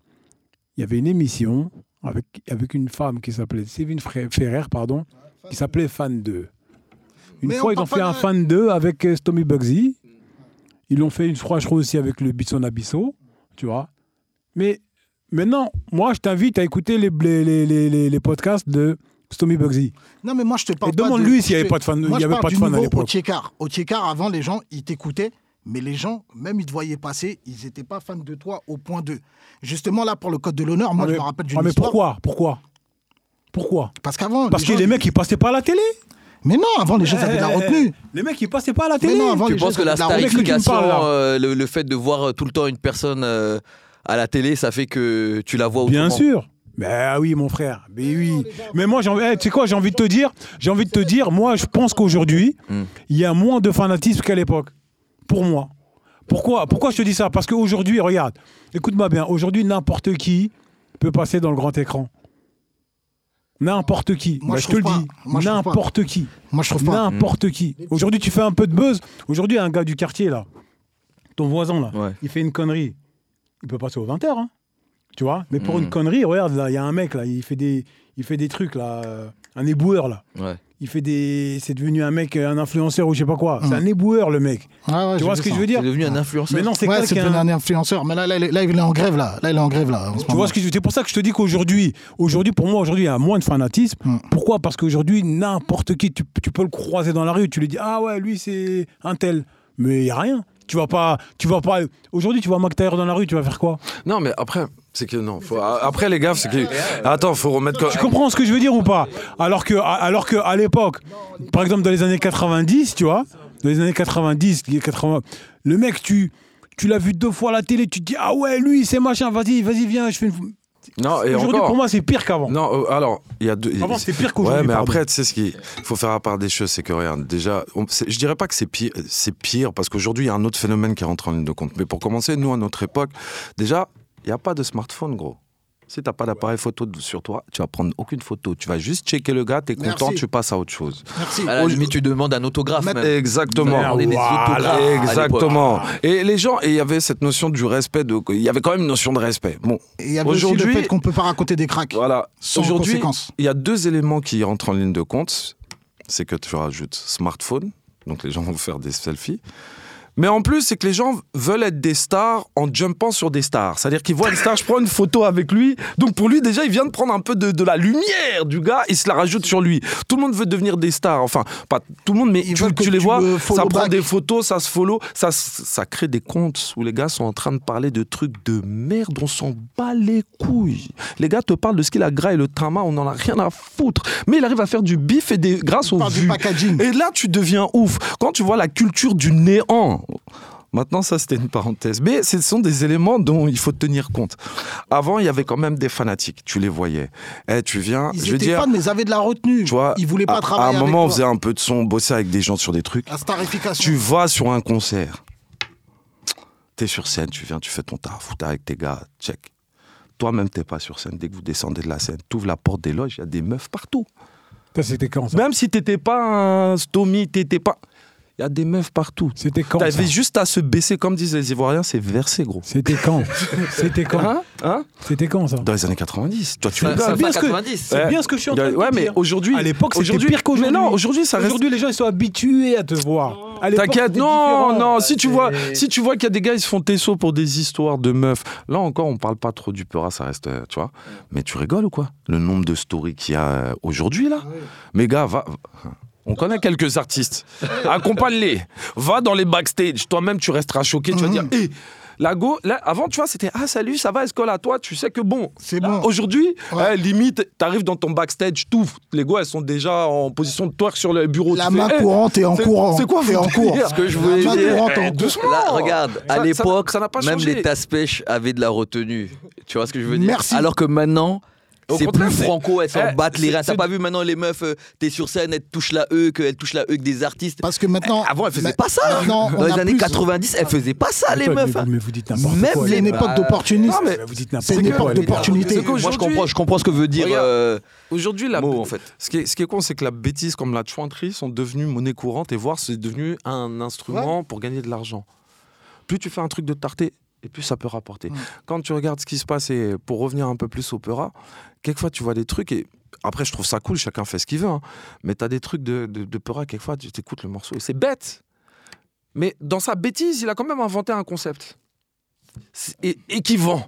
il y avait une émission avec, avec une femme qui s'appelait Sévine Ferrer, pardon, qui s'appelait Fan 2. Une Mais fois, on ils ont fait un Fan 2 avec euh, Stomy Bugsy. Ils l'ont fait une fois, je crois, aussi avec le Bisson Abisso, tu vois. Mais maintenant, moi, je t'invite à écouter les, les, les, podcasts de Stomy Bugsy. Non, mais moi, je te parle Et demande-lui de- s'il y avait pas de fan- Moi, il y avait pas de fan à l'époque. Au Tchekar, avant, les gens, ils t'écoutaient, mais les gens, même ils te voyaient passer, ils n'étaient pas fans de toi au point 2. Justement, là, pour le code de l'honneur, moi, Ah, je mais- me rappelle d'une ah, mais histoire. pourquoi? Pourquoi? Pourquoi? Parce qu'avant. Parce que gens, les mecs, ils passaient pas à la télé? Mais non, avant, les gens avaient de la Eh, retenue. Les mecs, ils passaient pas à la Mais télé non, avant, Tu les gens penses que la starification, euh, le, le fait de voir euh, tout le temps une personne euh, à la télé, ça fait que tu la vois Bien autrement. sûr. Ben oui, mon frère. Mais oui. Mais moi, j'ai envie- eh, tu sais quoi, j'ai envie de te dire, j'ai envie de te dire, moi, je pense qu'aujourd'hui, Hmm. il y a moins de fanatisme qu'à l'époque. Pour moi. Pourquoi Pourquoi je te dis ça? Parce qu'aujourd'hui, regarde, écoute-moi bien, aujourd'hui, n'importe qui peut passer dans le grand écran. N'importe qui. Moi, Ben, je je te le dis. pas. Moi, je trouve pas. N'importe qui. Moi, je trouve pas. N'importe qui. Aujourd'hui, tu fais un peu de buzz. Aujourd'hui, un gars du quartier, là, ton voisin, là, Ouais. il fait une connerie. Il peut passer aux 20h. Hein. Tu vois? Mais pour Mm. une connerie, regarde, là, il y a un mec, là, il fait des, il fait des trucs, là. euh, Un éboueur, là. Ouais. Il fait des. C'est devenu un mec, un influenceur ou je sais pas quoi. C'est un éboueur, le mec. Ouais, tu vois ce que ça. je veux dire C'est devenu un influenceur. Mais non, c'est Ouais, c'est devenu quelqu'un. un influenceur. Mais là, là, il est- là, il est en grève, là. Là, il est en grève, là. en ce Tu vois ce que je veux dire? C'est pour ça que je te dis qu'aujourd'hui, aujourd'hui, pour moi, aujourd'hui, il y a moins de fanatisme. Mm. Pourquoi? Parce qu'aujourd'hui, n'importe qui, tu, tu peux le croiser dans la rue, tu lui dis Ah ouais, lui, c'est un tel. Mais il n'y a rien. Tu vas pas. Tu vas pas. Aujourd'hui, tu vois Mac Taylor dans la rue, tu vas faire quoi? Non, mais après, c'est que non. Faut, après, les gars, c'est que. Attends, faut remettre. Tu comprends ce que je veux dire ou pas? Alors que, alors que à l'époque, par exemple dans les années 90, tu vois, dans les années 90, les 80, le mec, tu, tu l'as vu deux fois à la télé, tu te dis ah ouais, lui, c'est machin, vas-y, vas-y, viens, je fais une. Non, et Aujourd'hui, encore. pour moi, c'est pire qu'avant. Non, euh, alors, il y a deux. Avant, c'était pire qu'aujourd'hui. Ouais, mais pardon. après, tu sais ce qu'il faut faire à part des choses, c'est que regarde, déjà, on- c'est- je dirais pas que c'est pire, c'est pire parce qu'aujourd'hui il y a un autre phénomène qui rentre en ligne de compte. Mais pour commencer, nous à notre époque, déjà, il n'y a pas de smartphone, gros. Si t'as pas d'appareil photo sur toi, tu vas prendre aucune photo. Tu vas juste checker le gars, t'es Merci. content, tu passes à autre chose. Merci. À la limite, tu demandes un autographe. Même. Exactement. Des Voilà. Exactement. Et les gens, et il y avait cette notion du respect, de, il y avait quand même une notion de respect. Bon, il y avait aussi le Aujourd'hui- fait qu'on peut pas raconter des cracks. voilà. Aujourd'hui, il y a deux éléments qui rentrent en ligne de compte. C'est que tu rajoutes smartphone, donc les gens vont faire des selfies. Mais en plus, c'est que les gens veulent être des stars en jumpant sur des stars. C'est-à-dire qu'ils voient une star, je prends une photo avec lui. Donc pour lui, déjà, il vient de prendre un peu de, de la lumière du gars, il se la rajoute sur lui. Tout le monde veut devenir des stars. Enfin, pas tout le monde, mais Ils tu, tu les tu vois, ça prend back. des photos, ça se follow, ça, ça crée des comptes où les gars sont en train de parler de trucs de merde, on s'en bat les couilles. Les gars te parlent de ce qu'il a gras et le tama, on en a rien à foutre. Mais il arrive à faire du bif et des grâce packaging. Et là, tu deviens ouf. Quand tu vois la culture du néant. Maintenant, ça, c'était une parenthèse. Mais ce sont des éléments dont il faut tenir compte. Avant, il y avait quand même des fanatiques. Tu les voyais. Eh, tu viens, Ils je veux étaient dire, fans, mais ils avaient de la retenue. tu vois, ils voulaient pas à, travailler à un avec moment, on toi. faisait un peu de son, bosser avec des gens sur des trucs. La starification. Tu vas sur un concert. T'es sur scène, tu viens, tu fais ton taf, t'es avec tes gars, check. Toi-même, t'es pas sur scène. Dès que vous descendez de la scène, t'ouvres la porte des loges, il y a des meufs partout. Ça, c'était quand ça? Même si t'étais pas un stomy, t'étais pas. Il y a des meufs partout. C'était quand ça T'avais juste à se baisser, comme disent les Ivoiriens, c'est versé, gros. C'était quand <laughs> C'était quand Hein Hein C'était quand ça Dans les années 90. Toi, tu Ça- ça bien ce que- 90. C'est bien ce que je suis en train de Ouais, mais dire. aujourd'hui. À l'époque, c'était aujourd'hui- pire qu'aujourd'hui. Mais non, aujourd'hui, ça reste. Aujourd'hui, les gens ils sont habitués à te voir. T'inquiète, non, non, si tu vois, si tu vois qu'il y a des gars, ils se font tesso pour des histoires de meufs. Là encore, on parle pas trop du Peura, ça reste, euh, tu vois. Mais tu rigoles ou quoi? Le nombre de stories qu'il y a euh, aujourd'hui là? Mais gars, va. On connaît quelques artistes. <laughs> Accompagne-les. Va dans les backstage. Toi-même, tu resteras choqué. Tu vas dire, hé, La go, là, avant, tu vois, c'était Ah, salut, ça va, Escola Toi, tu sais que bon. C'est Là, bon. Aujourd'hui, Ouais. eh, limite, t'arrives dans ton backstage, t'ouvres, les go, elles sont déjà en position de twerk sur le bureau. La Tu main Eh, courante et en courant. c'est quoi votre en cours. délire Ce que je La voulais main dire, courante eh, en doucement. Là, regarde, à l'époque, ça n'a pas même changé. les tasse-pêches avaient de la retenue. Tu vois ce que je veux dire? Merci. Alors que maintenant, c'est plus franco, elles s'en Eh, battent les reins. T'as pas vu maintenant les meufs, euh, t'es sur scène, elles touchent la E, qu'elles touchent la E que des artistes. Parce que maintenant. Avant, elles faisaient mais- pas ça. on Dans les années plus- 90, elles faisaient pas ça, les meufs. mais, hein. mais vous dites n'importe Même quoi. les- C'est une époque Bah, d'opportunisme. non, mais- Vous dites C'est n'importe une quoi. époque d'opportunité. Moi, je comprends, je comprends ce que veut dire. Euh, Aujourd'hui, la, Mo, en fait. ce, qui est, ce qui est con, c'est que la bêtise comme la chouanterie sont devenues monnaie courante et voire c'est devenu un instrument pour gagner de l'argent. Plus tu fais un truc de tarté, et plus ça peut rapporter. Quand tu regardes ce qui se passe, et pour revenir un peu plus au Peura, quelquefois tu vois des trucs et. Après, je trouve ça cool, chacun fait ce qu'il veut. hein. Mais tu as des trucs de, de, de quelquefois, tu t'écoutes le morceau. C'est bête. Mais dans sa bêtise, il a quand même inventé un concept. Et, et qui vend.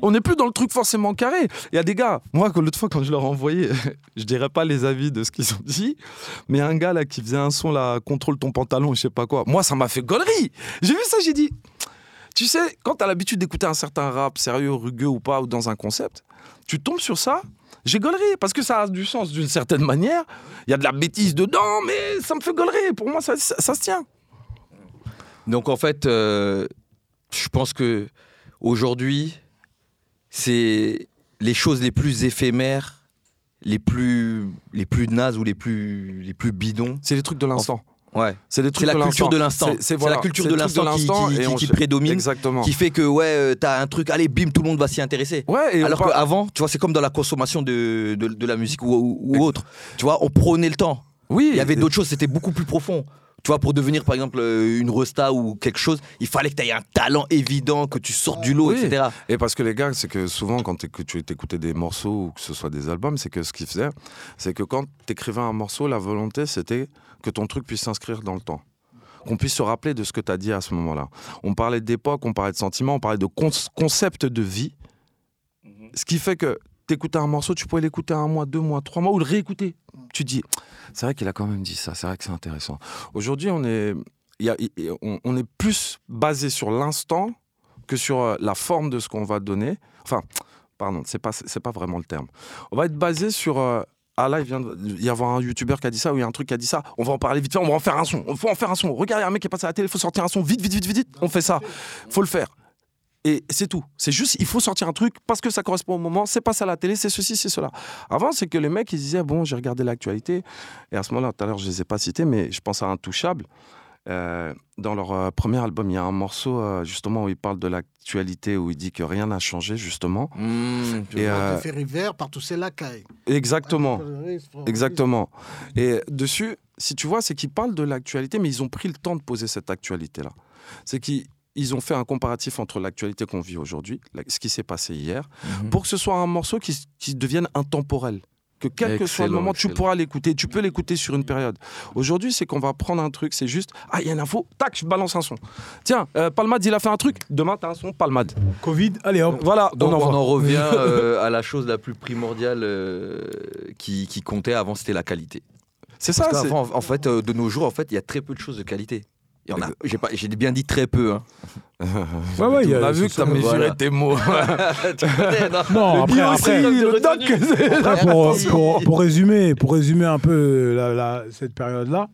On n'est plus dans le truc forcément carré. Il y a des gars, moi, l'autre fois, quand je leur ai envoyé, <laughs> je dirais pas les avis de ce qu'ils ont dit, mais un gars là qui faisait un son là, contrôle ton pantalon, je sais pas quoi. Moi, ça m'a fait gaulerie. J'ai vu ça, j'ai dit, tu sais, quand tu as l'habitude d'écouter un certain rap, sérieux, rugueux ou pas, ou dans un concept, tu tombes sur ça, j'ai gaulerie, parce que ça a du sens d'une certaine manière. Il y a de la bêtise dedans, mais ça me fait gaulerie. Pour moi, ça, ça, ça se tient. Donc en fait, euh, je pense que aujourd'hui, c'est les choses les plus éphémères, les plus les plus nazes ou les plus les plus bidons. C'est les trucs de l'instant. Ouais. C'est trucs la de culture de l'instant. C'est- voilà, la culture de l'instant qui, prédomine, Exactement. qui fait que ouais, euh, t'as un truc, allez, bim, tout le monde va s'y intéresser. Ouais, et Alors qu'avant, tu vois, c'est comme dans la consommation de, de, de la musique ou, ou- ou autre. Tu vois, on prenait le temps. oui, Il y avait d'autres choses, c'était beaucoup plus profond. Tu vois, pour devenir par exemple euh, une resta ou quelque chose, il fallait que tu aies un talent évident, que tu sortes du lot, Oui. etc. Et parce que les gars, c'est que souvent quand tu écoutais des morceaux ou que ce soit des albums, c'est que ce qu'ils faisaient, c'est que quand tu écrivais un morceau, la volonté c'était que ton truc puisse s'inscrire dans le temps. Qu'on puisse se rappeler de ce que tu as dit à ce moment-là. On parlait d'époque, on parlait de sentiments, on parlait de con- concept de vie. Ce qui fait que t'écoutais un morceau, tu pouvais l'écouter un mois, deux mois, trois mois ou le réécouter. Tu dis, c'est vrai qu'il a quand même dit ça, c'est vrai que c'est intéressant. Aujourd'hui, on est, y a- on, on est plus basé sur l'instant que sur euh, la forme de ce qu'on va donner. Enfin, pardon, c'est pas, c'est pas vraiment le terme. On va être basé sur. euh, ah là, il vient de y avoir un youtubeur qui a dit ça, ou il y a un truc qui a dit ça. On va en parler vite fait, on va en faire un son. Il faut en faire un son. Regarde, il y a un mec qui est passé à la télé, il faut sortir un son. Vite, vite, vite, vite. On fait ça. faut le faire. Et c'est tout. C'est juste, il faut sortir un truc parce que ça correspond au moment. C'est pas ça la télé, c'est ceci, c'est cela. Avant, c'est que les mecs, ils disaient, bon, j'ai regardé l'actualité. Et à ce moment-là, tout à l'heure, je les ai pas cités, mais je pense à Intouchable. Euh, dans leur euh, premier album, il y a un morceau euh, justement où il parle de l'actualité, où il dit que rien n'a changé, justement. Mmh, Et, fait rivière par tous ces lacailles. exactement. Exactement. Et dessus, si tu vois, c'est qu'ils parlent de l'actualité, mais ils ont pris le temps de poser cette actualité-là. C'est qu'ils ils ont fait un comparatif entre l'actualité qu'on vit aujourd'hui, ce qui s'est passé hier, Mhm. pour que ce soit un morceau qui, devienne intemporel. Que quel que soit le Excellent, moment, tu pourras l'écouter. Tu peux l'écouter sur une période. Aujourd'hui, c'est qu'on va prendre un truc, c'est juste, ah, il y a une info, tac, je balance un son. Tiens, euh, Palmade, il a fait un truc, demain, tu as un son, Palmade. Covid, allez hop. Voilà, Donc on en revient <laughs> euh, à la chose la plus primordiale euh, qui, qui comptait avant, c'était la qualité. C'est ça, en fait, euh, de nos jours, en fait, il y a très peu de choses de qualité. Il y en a. J'ai pas- j'ai bien dit très peu. Hein. <laughs> Ouais, <laughs> ouais, on a vu que tu as ça. mesuré Voilà. tes mots. <laughs> Tu connais, non Non, après, après, le doc, c'est- après, pour, pour, pour résumer, pour résumer un peu la- la- cette période-là,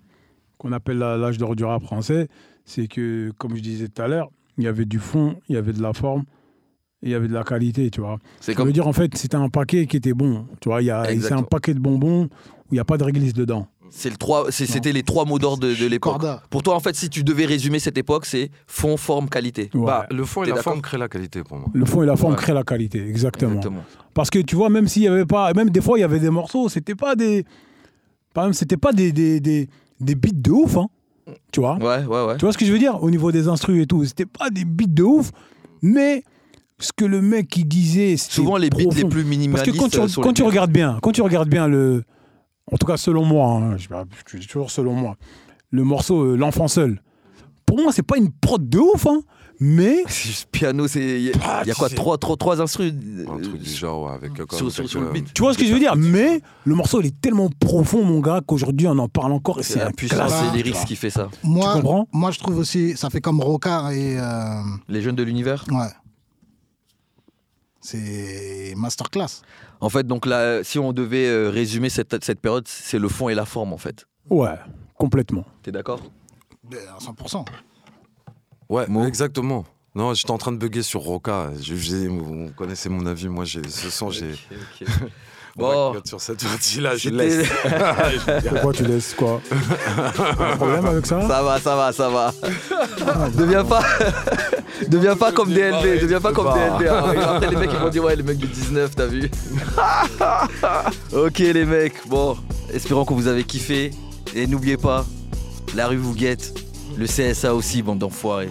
qu'on appelle l'âge d'or du rap français, c'est que, comme je disais tout à l'heure, il y avait du fond, il y avait de la forme, et il y avait de la qualité, tu vois. C'est Ça comme veut dire, en fait, c'était un paquet qui était bon. Tu vois, il y a- c'est un paquet de bonbons où il n'y a pas de réglisse dedans. C'est le trois, c'est- c'était les trois mots d'ordre de, de l'époque. Pour toi, en fait, si tu devais résumer cette époque, c'est fond, forme, qualité. Ouais. Bah, le fond et la forme créent la qualité pour moi. le fond et la forme Ouais. créent la qualité, exactement. Exactement. Parce que tu vois, même s'il y avait pas, même des fois, il y avait des morceaux, c'était pas des, par exemple, c'était pas des, des, des, des beats de ouf, hein. Tu vois? Ouais, ouais, ouais. Tu vois ce que je veux dire? Au niveau des instrus et tout, c'était pas des beats de ouf, mais ce que le mec il disait, c'était Souvent, les beats les plus Parce minimalistes. que quand tu, euh, quand tu regardes bien, quand tu regardes bien le, en tout cas selon moi, hein, je, je dis toujours selon moi, le morceau euh, L'enfant seul. Pour moi, c'est pas une prod de ouf, hein, Mais <laughs> C'est juste piano, c'est. Il y, a- Ah, y a quoi c'est- trois, trois, trois instruments Un truc du genre, ouais, avec euh, sur, sur- sur le beat. tu vois ce que je veux dire Mais le morceau, il est tellement profond, mon gars, qu'aujourd'hui, on en parle encore et C'est c'est un puissance des lyrics qui fait ça. Moi, Tu comprends? moi, je trouve aussi, ça fait comme Roca et. euh, Les jeunes de l'univers? ouais. C'est masterclass. En fait, donc là, si on devait euh, résumer cette, cette période, c'est le fond et la forme, en fait. Ouais, complètement. T'es d'accord? Ben, À 100%. Ouais, Mo. exactement. Non, j'étais en train de bugger sur Roca. Je, je- vous connaissez mon avis. Moi, j'ai ce son, j'ai. <laughs> Ok, ok. Bon, sur cette partie-là, je laisse. <laughs> Pourquoi tu laisses quoi Un problème avec ça ça va, ça va, ça va. deviens pas, <laughs> deviens pas comme DLB, deviens pas comme DLB. hein. Après les mecs ils vont dire ouais les mecs de 19, t'as vu <laughs> Ok les mecs, bon, espérons que vous avez kiffé et n'oubliez pas, la rue vous guette, le CSA aussi, bande d'enfoirés.